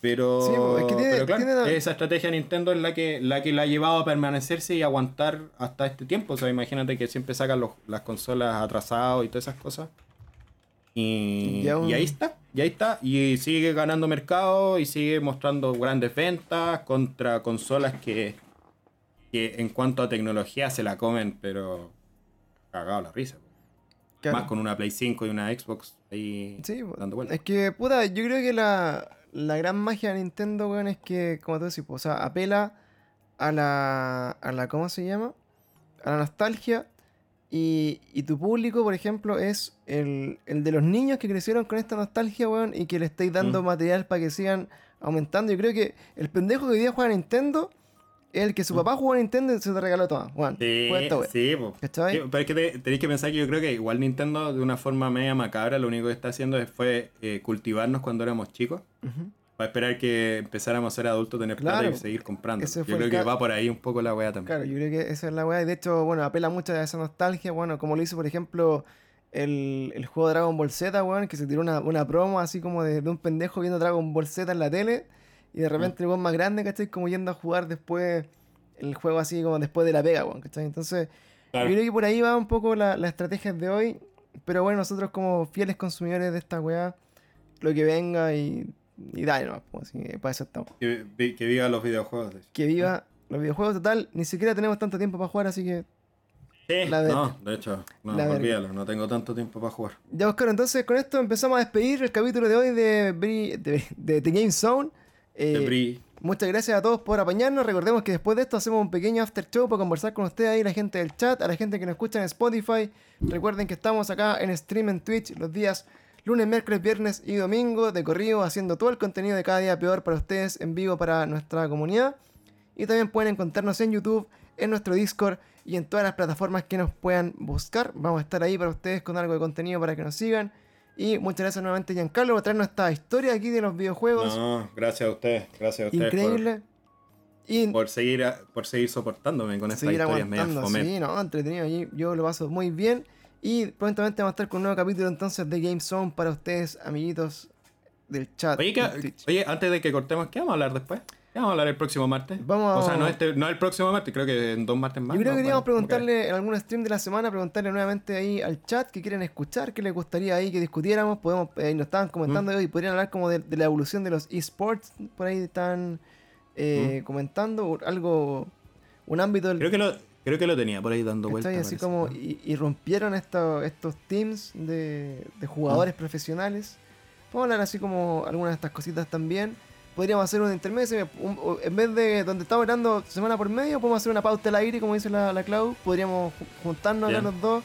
Pero, Sí, es que tiene- pero claro, tiene- esa estrategia de Nintendo es la que, la que la ha llevado a permanecerse y aguantar hasta este tiempo. O sea, imagínate que siempre sacan los- las consolas atrasadas y todas esas cosas. Y, Y aún- y ahí está, y ahí está. Y sigue ganando mercado y sigue mostrando grandes ventas contra consolas que, que en cuanto a tecnología se la comen, pero cagado la risa. Claro. Más con una Play 5 y una Xbox ahí Sí, dando vueltas. Es que, puta, yo creo que la, la gran magia de Nintendo, weón, es que, como tú decís, o sea, apela a la, a la, ¿cómo se llama? A la nostalgia. Y, y tu público, por ejemplo, es el, el de los niños que crecieron con esta nostalgia, weón, y que le estáis dando Mm. material para que sigan aumentando. Yo creo que el pendejo que hoy día juega a Nintendo el que su papá jugó a Nintendo y se te regaló todo. Mm. Sí, sí. ¿Cachai? Pero es que te- tenéis que pensar que yo creo que igual Nintendo, de una forma media macabra, lo único que está haciendo es, fue eh, cultivarnos cuando éramos chicos. Ujú. Para esperar que empezáramos a ser adultos, tener plata Claro, y seguir comprando. Yo creo que va por ahí un poco la weá también. Claro, yo creo que esa es la weá. Y de hecho, bueno, apela mucho a esa nostalgia, bueno, como lo hizo, por ejemplo, el, el juego Dragon Ball Z, weón, que se tiró una, una promo así como de, de un pendejo viendo Dragon Ball Z en la tele. Y de repente el weón más grande, ¿cachai? Como yendo a jugar después el juego así como después de la pega, weón, ¿cachai? Entonces, Claro. yo creo que por ahí va un poco la, la estrategia de hoy. Pero bueno, nosotros como fieles consumidores de esta weá, lo que venga y, y dale, no, pues, así que para eso estamos. Que, que viva los videojuegos. de hecho. Que viva los videojuegos, total, ni siquiera tenemos tanto tiempo para jugar, así que Sí, La no, de hecho, no, La olvídalo, no tengo tanto tiempo para jugar. Ya, Oscar, entonces con esto empezamos a despedir el capítulo de hoy de, Bri- de, de The Game Zone. Eh, muchas gracias a todos por apañarnos. Recordemos que después de esto hacemos un pequeño after show para conversar con ustedes ahí, la gente del chat, a la gente que nos escucha en Spotify. Recuerden que estamos acá en stream en Twitch los días lunes, miércoles, viernes y domingo de corrido, haciendo todo el contenido de cada día peor para ustedes en vivo para nuestra comunidad. Y también pueden encontrarnos en YouTube, en nuestro Discord y en todas las plataformas que nos puedan buscar. Vamos a estar ahí para ustedes con algo de contenido para que nos sigan. Y muchas gracias nuevamente, Giancarlo, por traernos esta historia aquí de los videojuegos. No, gracias a ustedes, gracias a ustedes por- Increíble. Y por, seguir por seguir soportándome con estas historias fome. Sí, no, entretenido. Yo lo paso muy bien. Y prontamente vamos a estar con un nuevo capítulo entonces de Game Zone para ustedes, amiguitos del chat. Oye, de ¿qué- Twitch. oye, antes de que cortemos, ¿qué vamos a hablar después? ¿Qué vamos a hablar el próximo martes? Vamos O sea, no, este, no el próximo martes, creo que en dos martes más. Yo creo que queríamos preguntarle en algún stream de la semana, preguntarle nuevamente ahí al chat que quieren escuchar, qué les gustaría ahí que discutiéramos. Podemos, eh, nos estaban Mm. comentando hoy, podrían hablar como de, de la evolución de los esports, por ahí están eh, comentando o algo, un ámbito del. Creo que lo, creo que lo tenía por ahí dando vueltas. Así como ¿no? y, y rompieron esto- estos teams de, de jugadores profesionales. Vamos a hablar así como algunas de estas cositas también. Podríamos hacer un intermedio, un- en vez de donde estamos hablando semana por medio, podemos hacer una pauta al aire, como dice la, la Clau. Podríamos ju- juntarnos Bien. los dos,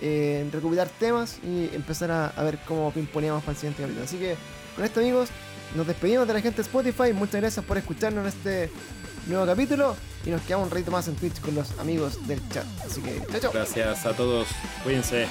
eh, recopilar temas y empezar a, a ver cómo pimponeamos para el siguiente capítulo. Así que con esto, amigos, nos despedimos de la gente de Spotify. Muchas gracias por escucharnos en este nuevo capítulo y nos quedamos un ratito más en Twitch con los amigos del chat. Así que, chao, chao. Gracias a todos. Cuídense.